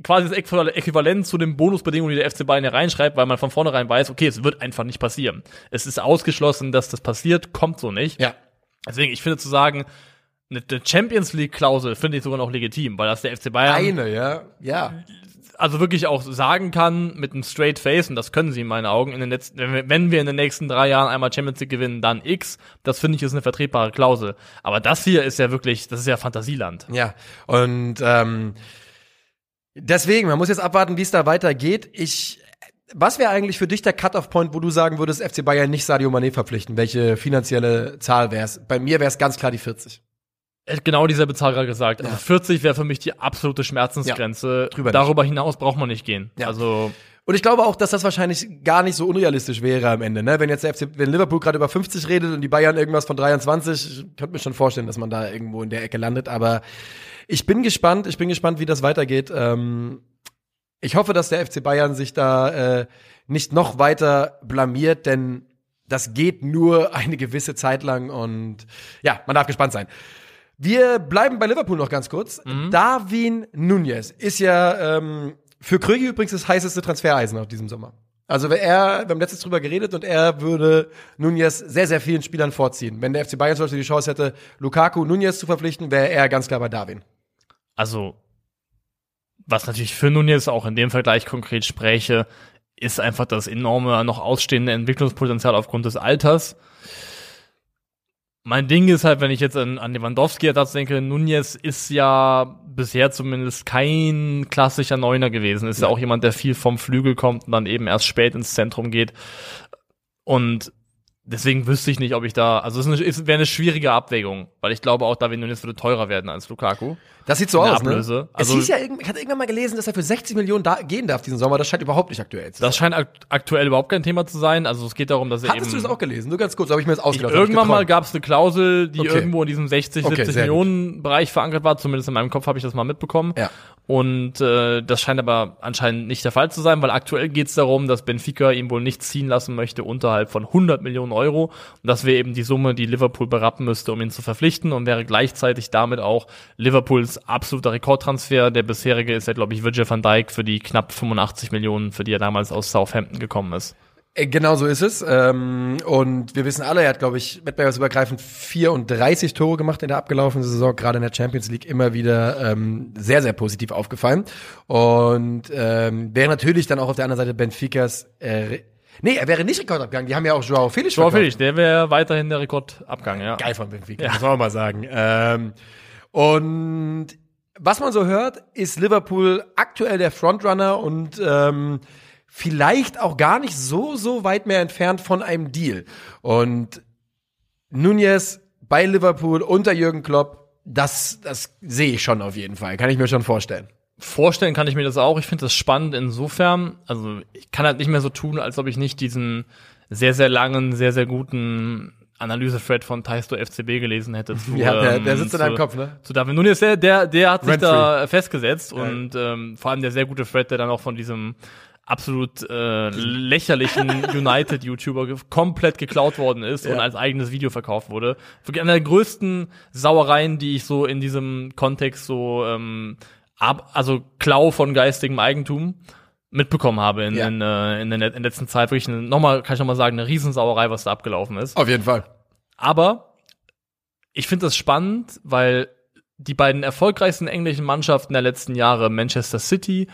S3: quasi das Äquival- Äquivalent zu den Bonusbedingungen, die der FC Bayern hier reinschreibt, weil man von vornherein weiß, okay, es wird einfach nicht passieren. Es ist ausgeschlossen, dass das passiert, kommt so nicht.
S2: Ja.
S3: Deswegen, ich finde zu sagen, eine Champions League Klausel finde ich sogar noch legitim, weil das der FC Bayern
S2: Eine, ja. Ja.
S3: also wirklich auch sagen kann mit einem straight Face und das können sie in meinen Augen in den letzten wenn wir, wenn wir in den nächsten drei Jahren einmal Champions League gewinnen, dann X. Das finde ich ist eine vertretbare Klausel. Aber das hier ist ja wirklich, das ist ja Fantasieland.
S2: Ja, und ähm, deswegen, man muss jetzt abwarten, wie es da weitergeht. Ich, was wäre eigentlich für dich der Cut-off-Point, wo du sagen würdest, FC Bayern nicht Sadio Mané verpflichten? Welche finanzielle Zahl wäre es? Bei mir wäre es ganz klar die 40.
S3: Hat genau dieselbe Zahl gerade gesagt. Also
S2: Ja.
S3: 40 wäre für mich die absolute Schmerzensgrenze.
S2: nicht.
S3: Darüber hinaus braucht man nicht gehen.
S2: Ja.
S3: Also
S2: Und ich glaube auch, dass das wahrscheinlich gar nicht so unrealistisch wäre am Ende, ne? Wenn jetzt der FC, wenn Liverpool gerade über 50 redet und die Bayern irgendwas von 23, ich könnte mir schon vorstellen, dass man da irgendwo in der Ecke landet. Aber ich bin gespannt, ich bin gespannt, wie das weitergeht. Ähm, ich hoffe, dass der FC Bayern sich da äh, nicht noch weiter blamiert, denn das geht nur eine gewisse Zeit lang und ja, man darf gespannt sein. Wir bleiben bei Liverpool noch ganz kurz. Darwin Nunez ist ja ähm, für Krögi übrigens das heißeste Transfereisen auf diesem Sommer. Also wenn er, wir haben letztens drüber geredet und er würde Nunez sehr, sehr vielen Spielern vorziehen. Wenn der FC Bayern zum Beispiel die Chance hätte, Lukaku Nunez zu verpflichten, wäre er ganz klar bei Darwin.
S3: Also, was natürlich für Nunez auch in dem Vergleich konkret spräche, ist einfach das enorme noch ausstehende Entwicklungspotenzial aufgrund des Alters. Mein Ding ist halt, wenn ich jetzt an, an Lewandowski Ersatz denke, Nunez ist ja bisher zumindest kein klassischer Neuner gewesen. Ist ja. auch jemand, der viel vom Flügel kommt und dann eben erst spät ins Zentrum geht. Und deswegen wüsste ich nicht, ob ich da, also es wäre eine schwierige Abwägung, weil ich glaube auch, David Nunez würde teurer werden als Lukaku.
S2: Das sieht so
S3: Eine
S2: aus,
S3: Ablöse.
S2: ne?
S3: Also-
S2: es hieß ja, ich hatte irgendwann mal gelesen, dass er für 60 Millionen da gehen darf diesen Sommer. Das scheint überhaupt nicht aktuell zu sein.
S3: Das scheint akt aktuell überhaupt kein Thema zu sein. Also es geht darum, dass er
S2: Hattest
S3: eben
S2: du das auch gelesen? Nur ganz kurz, habe ich mir das ausgedacht.
S3: irgendwann mal gab es eine Klausel, die
S2: Okay.
S3: irgendwo in diesem 60,
S2: Okay,
S3: 70
S2: sehr gut.
S3: Millionen Bereich verankert war. Zumindest in meinem Kopf habe ich das mal mitbekommen.
S2: Ja.
S3: Und äh, das scheint aber anscheinend nicht der Fall zu sein, weil aktuell geht es darum, dass Benfica ihn wohl nicht ziehen lassen möchte unterhalb von 100 Millionen Euro. Und das wäre eben die Summe, die Liverpool berappen müsste, um ihn zu verpflichten und wäre gleichzeitig damit auch Liverpools absoluter Rekordtransfer. Der bisherige ist ja, glaube ich, Virgil van Dijk für die knapp 85 Millionen, für die er damals aus Southampton gekommen ist.
S2: Äh, Genau so ist es. Ähm, und wir wissen alle, er hat, glaube ich, wettbewerbsübergreifend 34 Tore gemacht in der abgelaufenen Saison, gerade in der Champions League immer wieder ähm, sehr, sehr positiv aufgefallen. Und ähm, wäre natürlich dann auch auf der anderen Seite Benficas äh, Nee, er wäre nicht Rekordabgang. Die haben ja auch Joao Felix
S3: Joao. Felix, der wäre weiterhin der Rekordabgang, ja.
S2: Geil von Benfica, muss man auch mal sagen. Ähm, und was man so hört, ist Liverpool aktuell der Frontrunner und ähm, vielleicht auch gar nicht so, so weit mehr entfernt von einem Deal. Und Nunez bei Liverpool unter Jürgen Klopp, das, das sehe ich schon auf jeden Fall. Kann ich mir schon vorstellen.
S3: Vorstellen kann ich mir das auch. Ich finde das spannend insofern. Also ich kann halt nicht mehr so tun, als ob ich nicht diesen sehr, sehr langen, sehr, sehr guten Analyse-Thread von Taisto FCB gelesen hätte. Zu,
S2: Ja, der,
S3: ähm,
S2: der sitzt in
S3: zu,
S2: deinem Kopf, ne?
S3: Zu David Nunes, der, der, der hat sich
S2: Rent
S3: da festgesetzt
S2: Ja.
S3: und ähm, vor allem der sehr gute Thread, der dann auch von diesem absolut äh, lächerlichen United-YouTuber komplett geklaut worden ist und
S2: Ja.
S3: als eigenes Video verkauft wurde. Wirklich eine der größten Sauereien, die ich so in diesem Kontext so, ähm, ab, also Klau von geistigem Eigentum mitbekommen habe in,
S2: Ja.
S3: in, äh, in der in der letzten Zeit. Wirklich nochmal, kann ich nochmal sagen, eine Riesensauerei, was da abgelaufen ist.
S2: Auf jeden Fall.
S3: Aber ich finde das spannend, weil die beiden erfolgreichsten englischen Mannschaften der letzten Jahre, Manchester City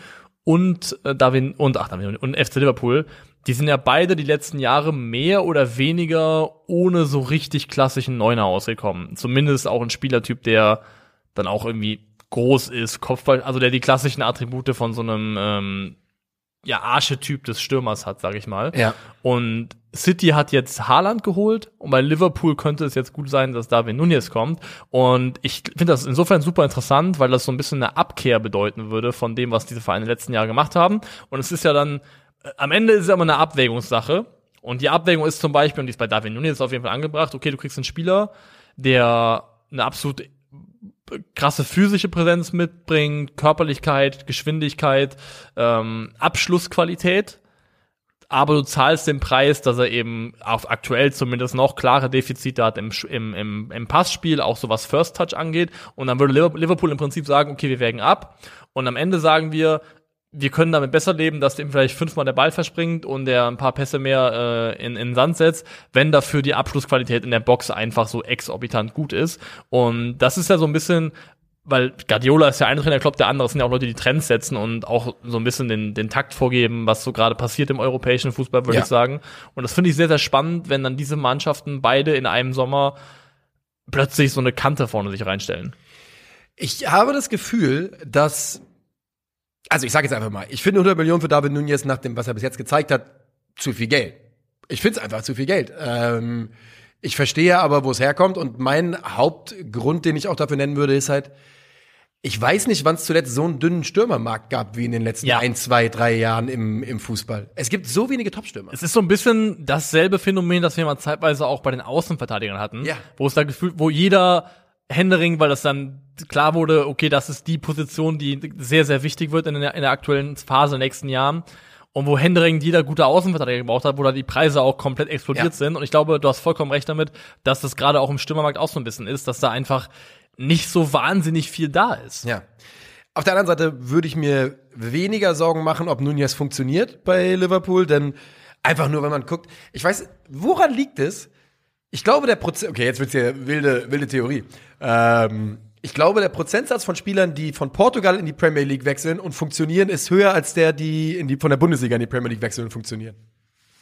S3: und äh, Darwin und ach, Darwin und FC Liverpool, die sind ja beide die letzten Jahre mehr oder weniger ohne so richtig klassischen Neuner ausgekommen. Zumindest auch ein Spielertyp, der dann auch irgendwie groß ist, Kopfball, also der die klassischen Attribute von so einem ähm, ja Archetyp des Stürmers hat, sag ich mal.
S2: Ja.
S3: Und City hat jetzt Haaland geholt und bei Liverpool könnte es jetzt gut sein, dass Darwin Nunez kommt. Und ich finde das insofern super interessant, weil das so ein bisschen eine Abkehr bedeuten würde von dem, was diese Vereine in den letzten Jahren gemacht haben. Und es ist ja dann, äh, am Ende ist es ja immer eine Abwägungssache. Und die Abwägung ist zum Beispiel, und die ist bei Darwin Nunez auf jeden Fall angebracht, okay, du kriegst einen Spieler, der eine absolut krasse physische Präsenz mitbringt, Körperlichkeit, Geschwindigkeit, ähm, Abschlussqualität, aber du zahlst den Preis, dass er eben auf aktuell zumindest noch klare Defizite hat im, im, im, im Passspiel, auch so was First Touch angeht. Und dann würde Liver- Liverpool im Prinzip sagen, okay, wir wägen ab. Und am Ende sagen wir, wir können damit besser leben, dass dem vielleicht fünfmal der Ball verspringt und der ein paar Pässe mehr äh, in, in Sand setzt, wenn dafür die Abschlussqualität in der Box einfach so exorbitant gut ist. Und das ist ja so ein bisschen, weil Guardiola ist ja ein Trainer, glaube, der andere sind ja auch Leute, die Trends setzen und auch so ein bisschen den, den Takt vorgeben, was so gerade passiert im europäischen Fußball, würde
S2: Ja.
S3: ich sagen. Und das finde ich sehr, sehr spannend, wenn dann diese Mannschaften beide in einem Sommer plötzlich so eine Kante vorne sich reinstellen.
S2: Ich habe das Gefühl, dass, also ich sage jetzt einfach mal, ich finde 100 Millionen für David Nunez nach dem, was er bis jetzt gezeigt hat, zu viel Geld. Ich finde es einfach zu viel Geld. Ähm, ich verstehe aber, wo es herkommt und mein Hauptgrund, den ich auch dafür nennen würde, ist halt, ich weiß nicht, wann es zuletzt so einen dünnen Stürmermarkt gab wie in den letzten
S3: Ja.
S2: ein, zwei, drei Jahren im, im Fußball. Es gibt so wenige Topstürmer.
S3: Es ist so ein bisschen dasselbe Phänomen, das wir mal zeitweise auch bei den Außenverteidigern hatten,
S2: Ja.
S3: wo es da gefühlt, wo jeder Händering, weil das dann klar wurde, okay, das ist die Position, die sehr, sehr wichtig wird in der, in der aktuellen Phase in den nächsten Jahren. Und wo Händering jeder gute Außenverteidiger gebraucht hat, wo da die Preise auch komplett explodiert
S2: Ja.
S3: sind. Und ich glaube, du hast vollkommen recht damit, dass das gerade auch im Stürmermarkt auch so ein bisschen ist, dass da einfach nicht so wahnsinnig viel da ist.
S2: Ja. Auf der anderen Seite würde ich mir weniger Sorgen machen, ob Nunez funktioniert bei Liverpool, denn einfach nur, wenn man guckt, ich weiß, woran liegt es? Ich glaube, der Prozent, okay, jetzt wird's hier wilde, wilde Theorie. Ähm, ich glaube, der Prozentsatz von Spielern, die von Portugal in die Premier League wechseln und funktionieren, ist höher als der, die, in die von der Bundesliga in die Premier League wechseln und funktionieren.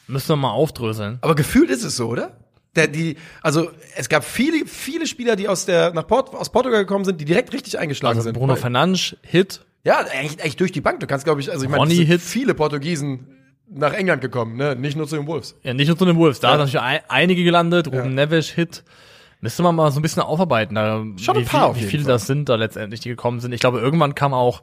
S3: Müssen wir mal aufdröseln.
S2: Aber gefühlt ist es so, oder? Der, die, also es gab viele, viele Spieler, die aus der nach Port, aus Portugal gekommen sind, die direkt richtig eingeschlagen
S3: Also
S2: sind.
S3: Bruno Fernandes, Hit,
S2: ja, eigentlich, eigentlich durch die Bank. Du kannst, glaube ich, also ich meine, viele Portugiesen nach England gekommen, ne? Nicht nur zu den Wolves.
S3: Ja, nicht nur zu den Wolves. Da
S2: Ja.
S3: sind natürlich ein, einige gelandet. Ruben
S2: Ja.
S3: Neves, Hit. Müsste man mal so ein bisschen aufarbeiten, da,
S2: Schon ein
S3: wie,
S2: paar
S3: wie
S2: jeden
S3: viele
S2: Fall.
S3: das sind da letztendlich, die gekommen sind. Ich glaube, irgendwann kam auch,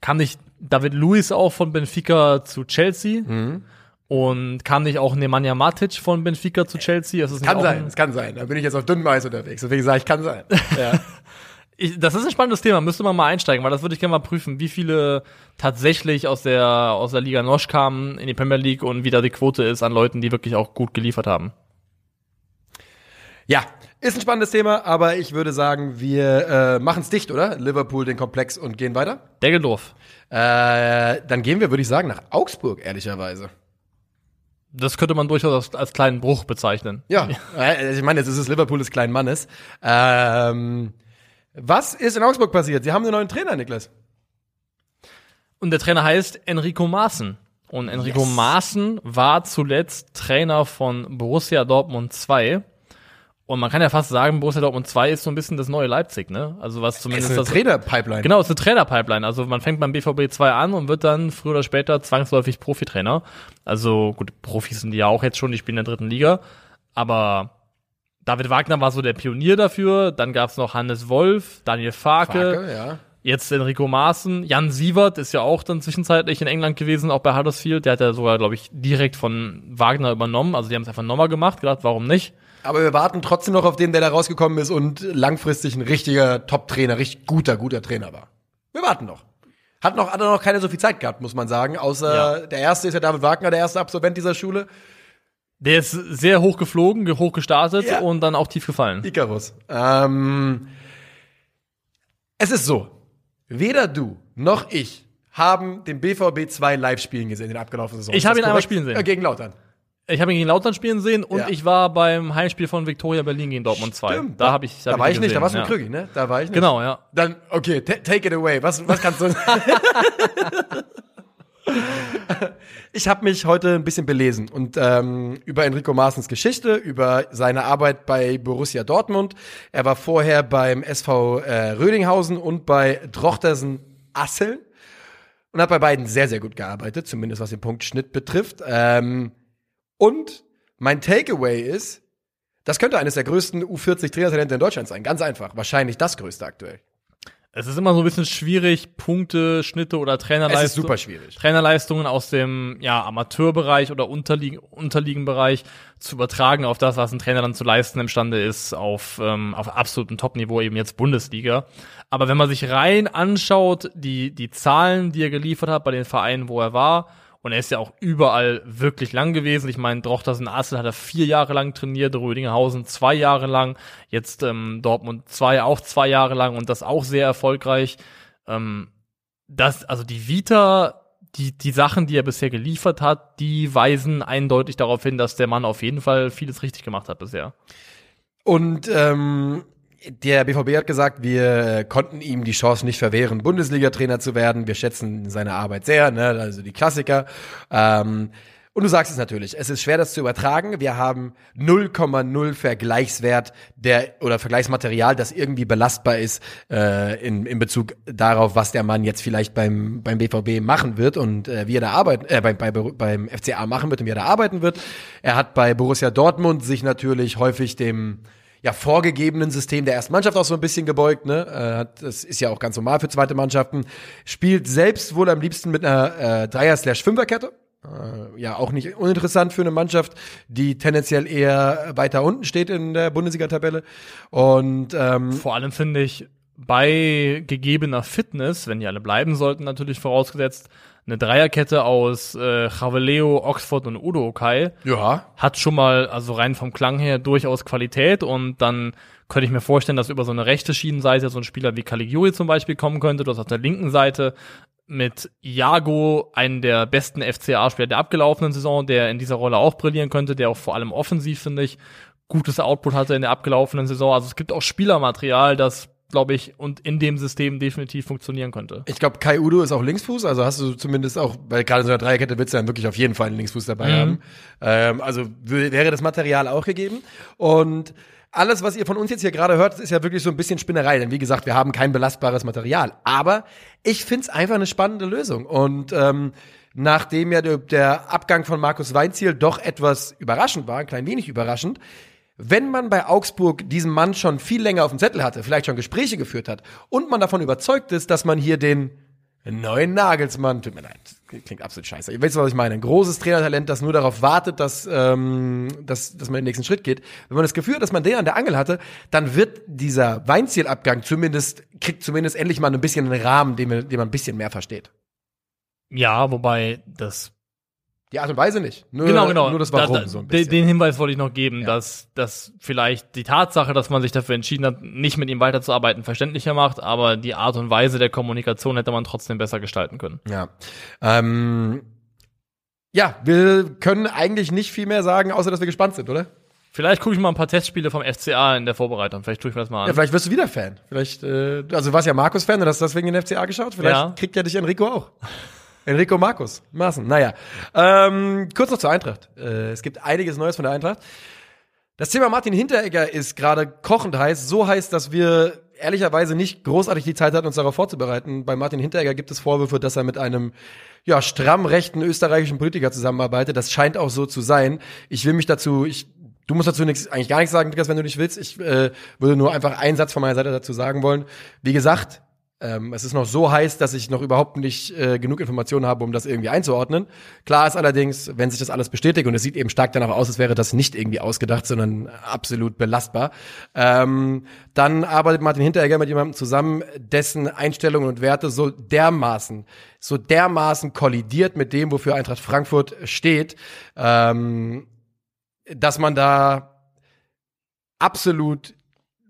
S3: kam nicht David Luiz auch von Benfica zu Chelsea
S2: Mhm.
S3: Und kam nicht auch Nemanja Matic von Benfica zu Chelsea. Das ist
S2: Kann sein,
S3: ein-
S2: es kann sein. Da bin ich jetzt auf dünnem Eis unterwegs. Deswegen sage ich, kann sein. Ja.
S3: Ich, das ist ein spannendes Thema, müsste man mal einsteigen, weil das würde ich gerne mal prüfen, wie viele tatsächlich aus der, aus der Liga Nosch kamen in die Premier League und wie da die Quote ist an Leuten, die wirklich auch gut geliefert haben.
S2: ja, ist ein spannendes Thema, aber ich würde sagen, wir äh, machen es dicht, oder? Liverpool, den Komplex und gehen weiter.
S3: Deggeldorf.
S2: Äh, dann gehen wir, würde ich sagen, nach Augsburg, ehrlicherweise.
S3: Das könnte man durchaus als, als kleinen Bruch bezeichnen.
S2: Ja, äh, ich meine, jetzt ist es Liverpool des kleinen Mannes. Ähm, was ist in Augsburg passiert? Sie haben einen neuen Trainer, Niklas.
S3: Und der Trainer heißt Enrico Maaßen. Und Enrico
S2: Yes.
S3: Maaßen war zuletzt Trainer von Borussia Dortmund 2. Und man kann ja fast sagen, Borussia Dortmund 2 ist so ein bisschen das neue Leipzig, ne? Also was
S2: Es
S3: zumindest
S2: ist eine
S3: das
S2: Trainer-Pipeline.
S3: Genau, es ist eine Trainerpipeline. Also man fängt beim BVB 2 an und wird dann früher oder später zwangsläufig Profitrainer. Also gut, Profis sind die ja auch jetzt schon, die spielen in der dritten Liga. Aber David Wagner war so der Pionier dafür. Dann gab's noch Hannes Wolf, Daniel Farke.
S2: Farke, ja.
S3: Jetzt Enrico Maaßen, Jan Sievert ist ja auch dann zwischenzeitlich in England gewesen, auch bei Huddersfield. Der hat ja sogar, glaube ich, direkt von Wagner übernommen. Also die haben es einfach nochmal gemacht, gedacht, warum nicht?
S2: Aber wir warten trotzdem noch auf den, der da rausgekommen ist und langfristig ein richtiger Top-Trainer, richtig guter, guter Trainer war. Wir warten noch. Hat noch, hat noch keine so viel Zeit gehabt, muss man sagen. Außer
S3: Ja.
S2: der erste ist ja David Wagner, der erste Absolvent dieser Schule.
S3: Der ist sehr hoch geflogen, ge- hoch gestartet
S2: Ja.
S3: und dann auch tief gefallen.
S2: Icarus. Ähm, es ist so, weder du noch ich haben den BVB 2 live spielen gesehen in der abgelaufenen Saison.
S3: Ich habe ihn einmal spielen sehen.
S2: Äh, gegen Lautern.
S3: Ich habe ihn gegen Lautern spielen sehen und
S2: Ja.
S3: ich war beim Heimspiel von Viktoria Berlin gegen Dortmund 2.
S2: Stimmt.
S3: Da habe ich
S2: Da
S3: hab
S2: war
S3: ihn
S2: ich nicht, da
S3: gesehen,
S2: warst du
S3: ja.
S2: mit Krügi, ne? Da war ich nicht.
S3: Genau, ja.
S2: Dann, okay, ta- take it away. Was, was kannst du Ich habe mich heute ein bisschen belesen und ähm, über Enrico Maaßens Geschichte, über seine Arbeit bei Borussia Dortmund. Er war vorher beim SV äh, Rödinghausen und bei Drochtersen Asseln und hat bei beiden sehr, sehr gut gearbeitet, zumindest was den Punktschnitt betrifft. Ähm, und mein Takeaway ist, das könnte eines der größten U40-Trainertalente in Deutschland sein. Ganz einfach. Wahrscheinlich das größte aktuell.
S3: Es ist immer so ein bisschen schwierig, Punkte, Schnitte oder Trainerleistungen.
S2: Es ist super schwierig.
S3: Trainerleistungen aus dem ja, Amateurbereich oder Unterliegen, Unterliegenbereich zu übertragen auf das, was ein Trainer dann zu leisten imstande ist, auf, ähm, auf absolutem Top-Niveau, eben jetzt Bundesliga. Aber wenn man sich rein anschaut, die, die Zahlen, die er geliefert hat bei den Vereinen, wo er war, und er ist ja auch überall wirklich lang gewesen. Ich meine, Drochtersen Assel hat er vier Jahre lang trainiert, Rödinghausen zwei Jahre lang, jetzt ähm, Dortmund zwei auch zwei Jahre lang und das auch sehr erfolgreich. Ähm, das, also die Vita, die, die Sachen, die er bisher geliefert hat, die weisen eindeutig darauf hin, dass der Mann auf jeden Fall vieles richtig gemacht hat bisher.
S2: Und ähm, der BVB hat gesagt, wir konnten ihm die Chance nicht verwehren, Bundesliga-Trainer zu werden. Wir schätzen seine Arbeit sehr, ne? also die Klassiker. Ähm, und du sagst es natürlich, es ist schwer, das zu übertragen. Wir haben 0,0 Vergleichswert der oder Vergleichsmaterial, das irgendwie belastbar ist äh, in, in Bezug darauf, was der Mann jetzt vielleicht beim, beim BVB machen wird und äh, wie er da arbeiten, äh, bei, bei, beim FCA machen wird und wie er da arbeiten wird. Er hat bei Borussia Dortmund sich natürlich häufig dem ja, vorgegebenen System der ersten Mannschaft auch so ein bisschen gebeugt. Ne? Äh, das ist ja auch ganz normal für zweite Mannschaften. Spielt selbst wohl am liebsten mit einer äh, Dreier-Slash-Fünfer-Kette. Äh, ja, auch nicht uninteressant für eine Mannschaft, die tendenziell eher weiter unten steht in der Bundesliga-Tabelle. Und ähm,
S3: Vor allem finde ich, bei gegebener Fitness, wenn die alle bleiben sollten, natürlich vorausgesetzt, eine Dreierkette aus äh, Javeleo, Oxford und Udo Okai
S2: ja,
S3: hat schon mal, also rein vom Klang her, durchaus Qualität und dann könnte ich mir vorstellen, dass über so eine rechte Schienenseite so ein Spieler wie Caligiuri zum Beispiel kommen könnte. Du hast auf der linken Seite mit Iago einen der besten FCA-Spieler der abgelaufenen Saison, der in dieser Rolle auch brillieren könnte, der auch vor allem offensiv, finde ich, gutes Output hatte in der abgelaufenen Saison. Also es gibt auch Spielermaterial, das, glaube ich, und in dem System definitiv funktionieren könnte.
S2: ich glaube, Kai Udo ist auch Linksfuß, also hast du zumindest auch, weil gerade in so einer Dreierkette willst du dann wirklich auf jeden Fall einen Linksfuß dabei
S3: Mhm.
S2: haben. Ähm, also wäre das Material auch gegeben. Und alles, was ihr von uns jetzt hier gerade hört, ist ja wirklich so ein bisschen Spinnerei. Denn wie gesagt, wir haben kein belastbares Material. Aber ich find's einfach eine spannende Lösung. Und ähm, nachdem ja der, der Abgang von Markus Weinziel doch etwas überraschend war, ein klein wenig überraschend, wenn man bei Augsburg diesen Mann schon viel länger auf dem Zettel hatte, vielleicht schon Gespräche geführt hat und man davon überzeugt ist, dass man hier den neuen Nagelsmann, tut mir leid, klingt absolut scheiße. Ihr wisst, was ich meine. Ein großes Trainertalent, das nur darauf wartet, dass, ähm, dass, dass man den nächsten Schritt geht. Wenn man das Gefühl hat, dass man den an der Angel hatte, dann wird dieser Weinzielabgang zumindest, kriegt zumindest endlich mal ein bisschen einen Rahmen, den, wir, den man ein bisschen mehr versteht.
S3: Ja, wobei das
S2: Die Art und Weise nicht. Nur,
S3: genau, genau.
S2: Nur das Warum
S3: Da- da-
S2: so ein bisschen.
S3: Den Hinweis wollte ich noch geben,
S2: Ja.
S3: dass, dass vielleicht die Tatsache, dass man sich dafür entschieden hat, nicht mit ihm weiterzuarbeiten, verständlicher macht, aber die Art und Weise der Kommunikation hätte man trotzdem besser gestalten können.
S2: Ja. Ähm, ja, wir können eigentlich nicht viel mehr sagen, außer dass wir gespannt sind, oder?
S3: Vielleicht gucke ich mal ein paar Testspiele vom FCA in der Vorbereitung. Vielleicht tue ich mir das mal an.
S2: Ja, vielleicht wirst du wieder Fan. Vielleicht, äh, also du warst ja Markus-Fan und hast deswegen den FCA geschaut. Vielleicht
S3: Ja.
S2: kriegt ja dich Enrico auch. Enrico Markus, Maaßen. Naja. Ähm, kurz noch zur Eintracht. Äh, es gibt einiges Neues von der Eintracht. Das Thema Martin Hinteregger ist gerade kochend heiß. So heiß, dass wir ehrlicherweise nicht großartig die Zeit hatten, uns darauf vorzubereiten. Bei Martin Hinteregger gibt es Vorwürfe, dass er mit einem ja, stramm rechten österreichischen Politiker zusammenarbeitet. Das scheint auch so zu sein. Ich will mich dazu, ich, du musst dazu nichts, eigentlich gar nichts sagen, Niklas, wenn du nicht willst. Ich äh, würde nur einfach einen Satz von meiner Seite dazu sagen wollen. Wie gesagt, Ähm, es ist noch so heiß, dass ich noch überhaupt nicht äh, genug Informationen habe, um das irgendwie einzuordnen. Klar ist allerdings, wenn sich das alles bestätigt und es sieht eben stark danach aus, als wäre das nicht irgendwie ausgedacht, sondern absolut belastbar, ähm, dann arbeitet Martin Hinteregger mit jemandem zusammen, dessen Einstellungen und Werte so dermaßen, so dermaßen kollidiert mit dem, wofür Eintracht Frankfurt steht, ähm, dass man da absolut,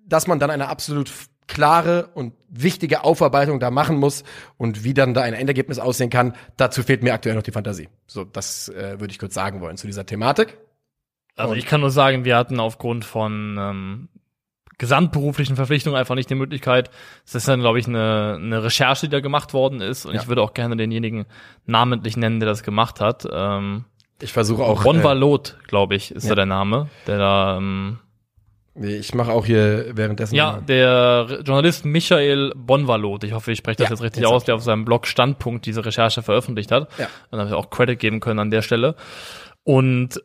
S2: dass man dann eine absolut klare und wichtige Aufarbeitung da machen muss und wie dann da ein Endergebnis aussehen kann, dazu fehlt mir aktuell noch die Fantasie. So, das äh, würde ich kurz sagen wollen zu dieser Thematik.
S3: Also
S2: Und-
S3: ich kann nur sagen, wir hatten aufgrund von ähm, gesamtberuflichen Verpflichtungen einfach nicht die Möglichkeit. Es ist dann, glaube ich, eine, eine Recherche, die da gemacht worden ist. Und
S2: Ja.
S3: ich würde auch gerne denjenigen namentlich nennen, der das gemacht hat. Ähm,
S2: Ich versuche auch.
S3: Ron
S2: äh,
S3: Valot, glaube ich, ist
S2: ja.
S3: da der Name, der da ähm,
S2: ich mache auch hier währenddessen.
S3: Ja, der Journalist Michael Bonvalot, ich hoffe, ich spreche das
S2: Ja,
S3: jetzt richtig
S2: exakt.
S3: aus, der auf seinem Blog Standpunkt diese Recherche veröffentlicht hat.
S2: Ja.
S3: Und habe ich auch Credit geben können an der Stelle. Und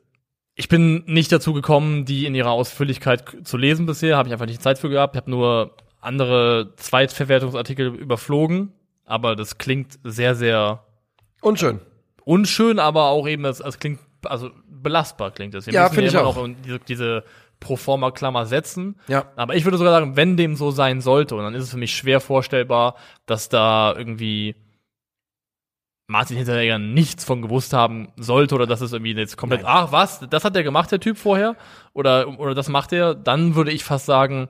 S3: ich bin nicht dazu gekommen, die in ihrer Ausführlichkeit zu lesen bisher, habe ich einfach nicht Zeit für gehabt. Ich habe nur andere Zweitverwertungsartikel überflogen, aber das klingt sehr, sehr
S2: Unschön.
S3: unschön, aber auch eben, es, es klingt, also belastbar klingt es. Wir
S2: Ja, finde ich auch.
S3: noch in diese, diese Proforma-Klammer setzen.
S2: Ja.
S3: Aber ich würde sogar sagen, wenn dem so sein sollte, und dann ist es für mich schwer vorstellbar, dass da irgendwie Martin Hinteregger nichts von gewusst haben sollte oder dass es irgendwie jetzt komplett,
S2: Nein.
S3: ach was, das hat der gemacht, der Typ vorher, oder, oder das macht er, dann würde ich fast sagen,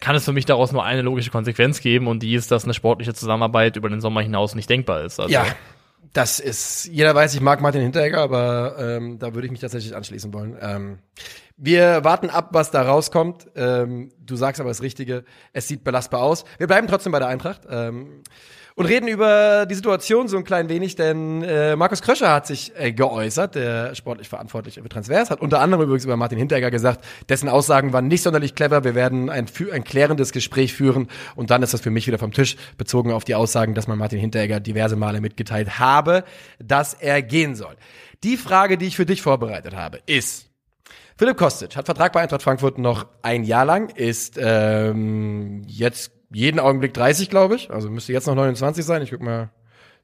S3: kann es für mich daraus nur eine logische Konsequenz geben und die ist, dass eine sportliche Zusammenarbeit über den Sommer hinaus nicht denkbar ist. Also,
S2: Ja, das ist, jeder weiß, ich mag Martin Hinteregger, aber ähm, da würde ich mich tatsächlich anschließen wollen. Ähm, wir warten ab, was da rauskommt. Ähm, du sagst aber das Richtige, es sieht belastbar aus. Wir bleiben trotzdem bei der Eintracht ähm, und reden über die Situation so ein klein wenig, denn äh, Markus Kröscher hat sich äh, geäußert, der sportlich Verantwortliche für Transfers, hat unter anderem übrigens über Martin Hinteregger gesagt, dessen Aussagen waren nicht sonderlich clever, wir werden ein, ein klärendes Gespräch führen und dann ist das für mich wieder vom Tisch, bezogen auf die Aussagen, dass man Martin Hinteregger diverse Male mitgeteilt habe, dass er gehen soll. Die Frage, die ich für dich vorbereitet habe, ist, Philipp Kostic hat Vertrag bei Eintracht Frankfurt noch ein Jahr lang, ist ähm, jetzt jeden Augenblick 30, glaube ich. Also müsste jetzt noch 29 sein. Ich guck mal,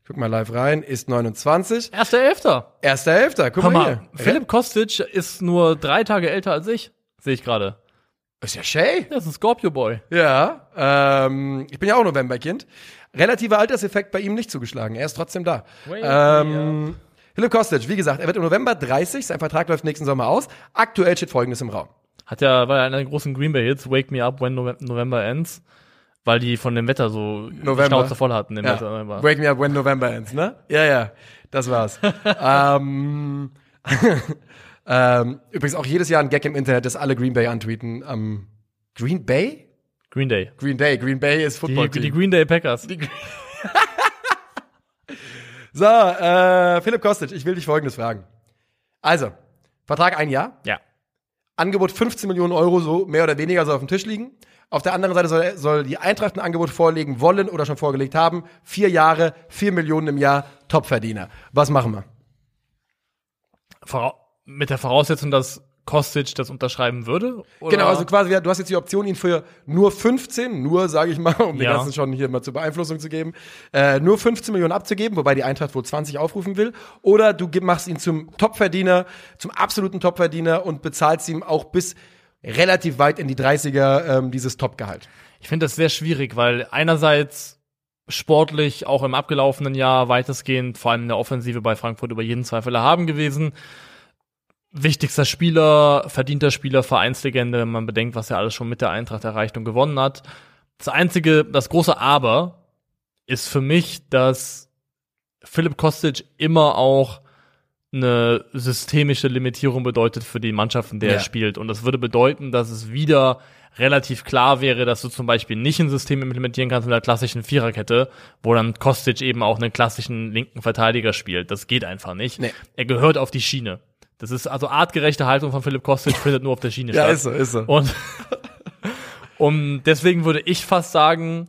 S2: ich guck mal live rein. Ist 29.
S3: Erster Elfter.
S2: Erster Hälfte. Guck
S3: Hör
S2: mal,
S3: mal,
S2: hier.
S3: Philipp Kostic ist nur drei Tage älter als ich. Sehe ich gerade.
S2: Ist ja Shay.
S3: Der ist ein Scorpio Boy.
S2: Ja. Ähm, ich bin ja auch Novemberkind. Relativer Alterseffekt bei ihm nicht zugeschlagen. Er ist trotzdem da.
S3: Way
S2: Ähm, Philipp Kostic, wie gesagt, er wird im November 30. Sein Vertrag läuft nächsten Sommer aus. Aktuell steht Folgendes im Raum.
S3: Hat ja, war ja einer der großen Green Bay Hits, Wake Me Up When Nove- November Ends, weil die von dem Wetter so die
S2: November.
S3: Schnauze voll hatten im
S2: Ja.
S3: November.
S2: Wake me up when November ends, ne? Ja, ja, das war's. ähm, ähm, übrigens auch jedes Jahr ein Gag im Internet, dass alle Green Bay antweeten. Ähm, Green Bay?
S3: Green Day.
S2: Green Day. Green Bay ist
S3: Die,
S2: Football
S3: die Green Day Packers.
S2: So, äh, Philipp Kostic, ich will dich Folgendes fragen. Also, Vertrag ein Jahr,
S3: ja.
S2: Angebot 15 Millionen Euro, so mehr oder weniger soll auf dem Tisch liegen. Auf der anderen Seite soll, soll die Eintracht ein Angebot vorlegen wollen oder schon vorgelegt haben. Vier Jahre, vier Millionen im Jahr, Topverdiener. Was machen wir?
S3: Vora mit der Voraussetzung, dass Kostic das unterschreiben würde? Oder?
S2: Genau, also quasi, du hast jetzt die Option, ihn für nur 15, nur sage ich mal, um den
S3: Ja.
S2: ganzen schon hier mal zur Beeinflussung zu geben, äh, nur 15 Millionen abzugeben, wobei die Eintracht wohl 20 aufrufen will. Oder du machst ihn zum Topverdiener, zum absoluten Topverdiener und bezahlst ihm auch bis relativ weit in die 30er ähm, dieses Topgehalt.
S3: Ich finde das sehr schwierig, weil einerseits sportlich auch im abgelaufenen Jahr weitestgehend, vor allem in der Offensive bei Frankfurt über jeden Zweifel erhaben gewesen. Wichtigster Spieler, verdienter Spieler, Vereinslegende, wenn man bedenkt, was er alles schon mit der Eintracht erreicht und gewonnen hat. Das einzige, das große Aber ist für mich, dass Philipp Kostic immer auch eine systemische Limitierung bedeutet für die Mannschaften, der
S2: Ja.
S3: er spielt. Und das würde bedeuten, dass es wieder relativ klar wäre, dass du zum Beispiel nicht ein System implementieren kannst mit einer klassischen Viererkette, wo dann Kostic eben auch einen klassischen linken Verteidiger spielt. Das geht einfach nicht.
S2: Nee.
S3: Er gehört auf die Schiene. Das ist also artgerechte Haltung von Philipp Kostic findet nur auf der Schiene statt.
S2: so, ist so.
S3: Und, und deswegen würde ich fast sagen,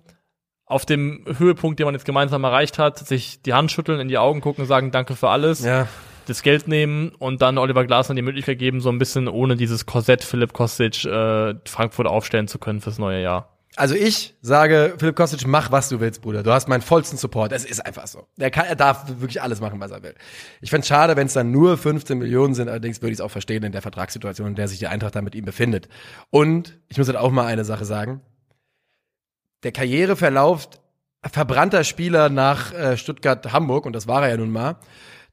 S3: auf dem Höhepunkt, den man jetzt gemeinsam erreicht hat, sich die Hand schütteln, in die Augen gucken, sagen Danke für alles,
S2: Ja,
S3: das Geld nehmen und dann Oliver Glasner die Möglichkeit geben, so ein bisschen ohne dieses Korsett Philipp Kostic äh, Frankfurt aufstellen zu können fürs neue Jahr.
S2: Also ich sage, Philipp Kostic, mach was du willst, Bruder. Du hast meinen vollsten Support. Es ist einfach so. Er, kann, er darf wirklich alles machen, was er will. Ich find's schade, wenn es dann nur 15 Millionen sind. Allerdings würde ich es auch verstehen in der Vertragssituation, in der sich die Eintracht da mit ihm befindet. Und ich muss halt auch mal eine Sache sagen. Der Karriereverlauf verbrannter Spieler nach äh, Stuttgart-Hamburg, und das war er ja nun mal,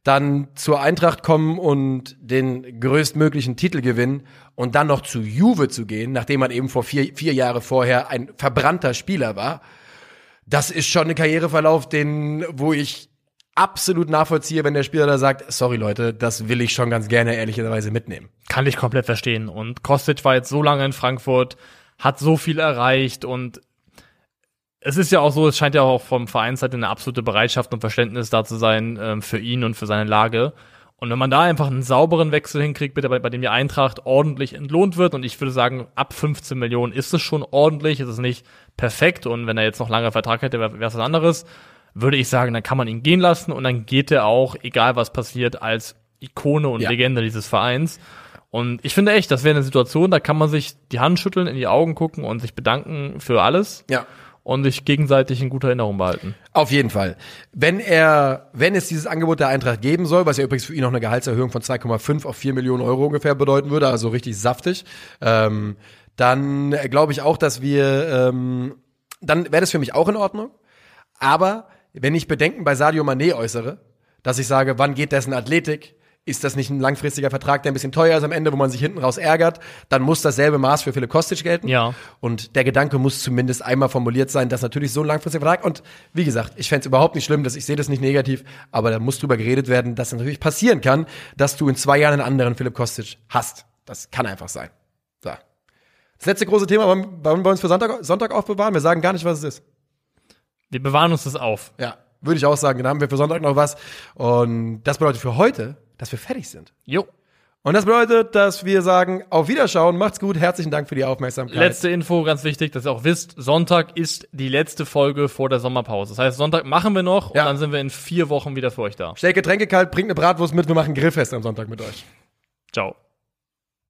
S2: dann zur Eintracht kommen und den größtmöglichen Titel gewinnen und dann noch zu Juve zu gehen, nachdem man eben vor vier, vier Jahre vorher ein verbrannter Spieler war, das ist schon ein Karriereverlauf, den, wo ich absolut nachvollziehe, wenn der Spieler da sagt, sorry Leute, das will ich schon ganz gerne ehrlicherweise mitnehmen.
S3: Kann ich komplett verstehen. Und Kostic war jetzt so lange in Frankfurt, hat so viel erreicht und es ist ja auch so, es scheint ja auch vom Vereinsseite eine absolute Bereitschaft und Verständnis da zu sein ähm, für ihn und für seine Lage. Und wenn man da einfach einen sauberen Wechsel hinkriegt, bitte bei, bei dem die Eintracht ordentlich entlohnt wird, und ich würde sagen, ab 15 Millionen ist es schon ordentlich, ist es nicht perfekt, und wenn er jetzt noch lange Vertrag hätte, wäre es was anderes, würde ich sagen, dann kann man ihn gehen lassen und dann geht er auch, egal was passiert, als Ikone und
S2: Ja.
S3: Legende dieses Vereins. Und ich finde echt, das wäre eine Situation, da kann man sich die Hand schütteln, in die Augen gucken und sich bedanken für alles
S2: Ja.
S3: Und sich gegenseitig in guter Erinnerung behalten.
S2: Auf jeden Fall. Wenn er, wenn es dieses Angebot der Eintracht geben soll, was ja übrigens für ihn noch eine Gehaltserhöhung von 2,5 auf 4 Millionen Euro ungefähr bedeuten würde, also richtig saftig, ähm, dann glaube ich auch, dass wir, ähm, dann wäre das für mich auch in Ordnung. Aber wenn ich Bedenken bei Sadio Mané äußere, dass ich sage, wann geht dessen Athletik? Ist das nicht ein langfristiger Vertrag, der ein bisschen teuer ist am Ende, wo man sich hinten raus ärgert? Dann muss dasselbe Maß für Philipp Kostic gelten.
S3: Ja.
S2: Und der Gedanke muss zumindest einmal formuliert sein, dass natürlich so ein langfristiger Vertrag und wie gesagt, ich fände es überhaupt nicht schlimm, dass ich sehe das nicht negativ, aber da muss drüber geredet werden, dass es natürlich passieren kann, dass du in zwei Jahren einen anderen Philipp Kostic hast. Das kann einfach sein. So. Das letzte große Thema wollen wollen wir uns für Sonntag, Sonntag aufbewahren. Wir sagen gar nicht, was es ist.
S3: Wir bewahren uns das auf.
S2: Ja, würde ich auch sagen. Dann haben wir für Sonntag noch was. Und das bedeutet für heute, dass wir fertig sind.
S3: Jo.
S2: Und das bedeutet, dass wir sagen, auf Wiederschauen, macht's gut, herzlichen Dank für die Aufmerksamkeit.
S3: Letzte Info, ganz wichtig, dass ihr auch wisst, Sonntag ist die letzte Folge vor der Sommerpause. Das heißt, Sonntag machen wir noch
S2: Ja.
S3: und dann sind wir in vier Wochen wieder für euch da.
S2: Stellt Getränke kalt, bringt eine Bratwurst mit, wir machen Grillfest am Sonntag mit euch.
S3: Ciao.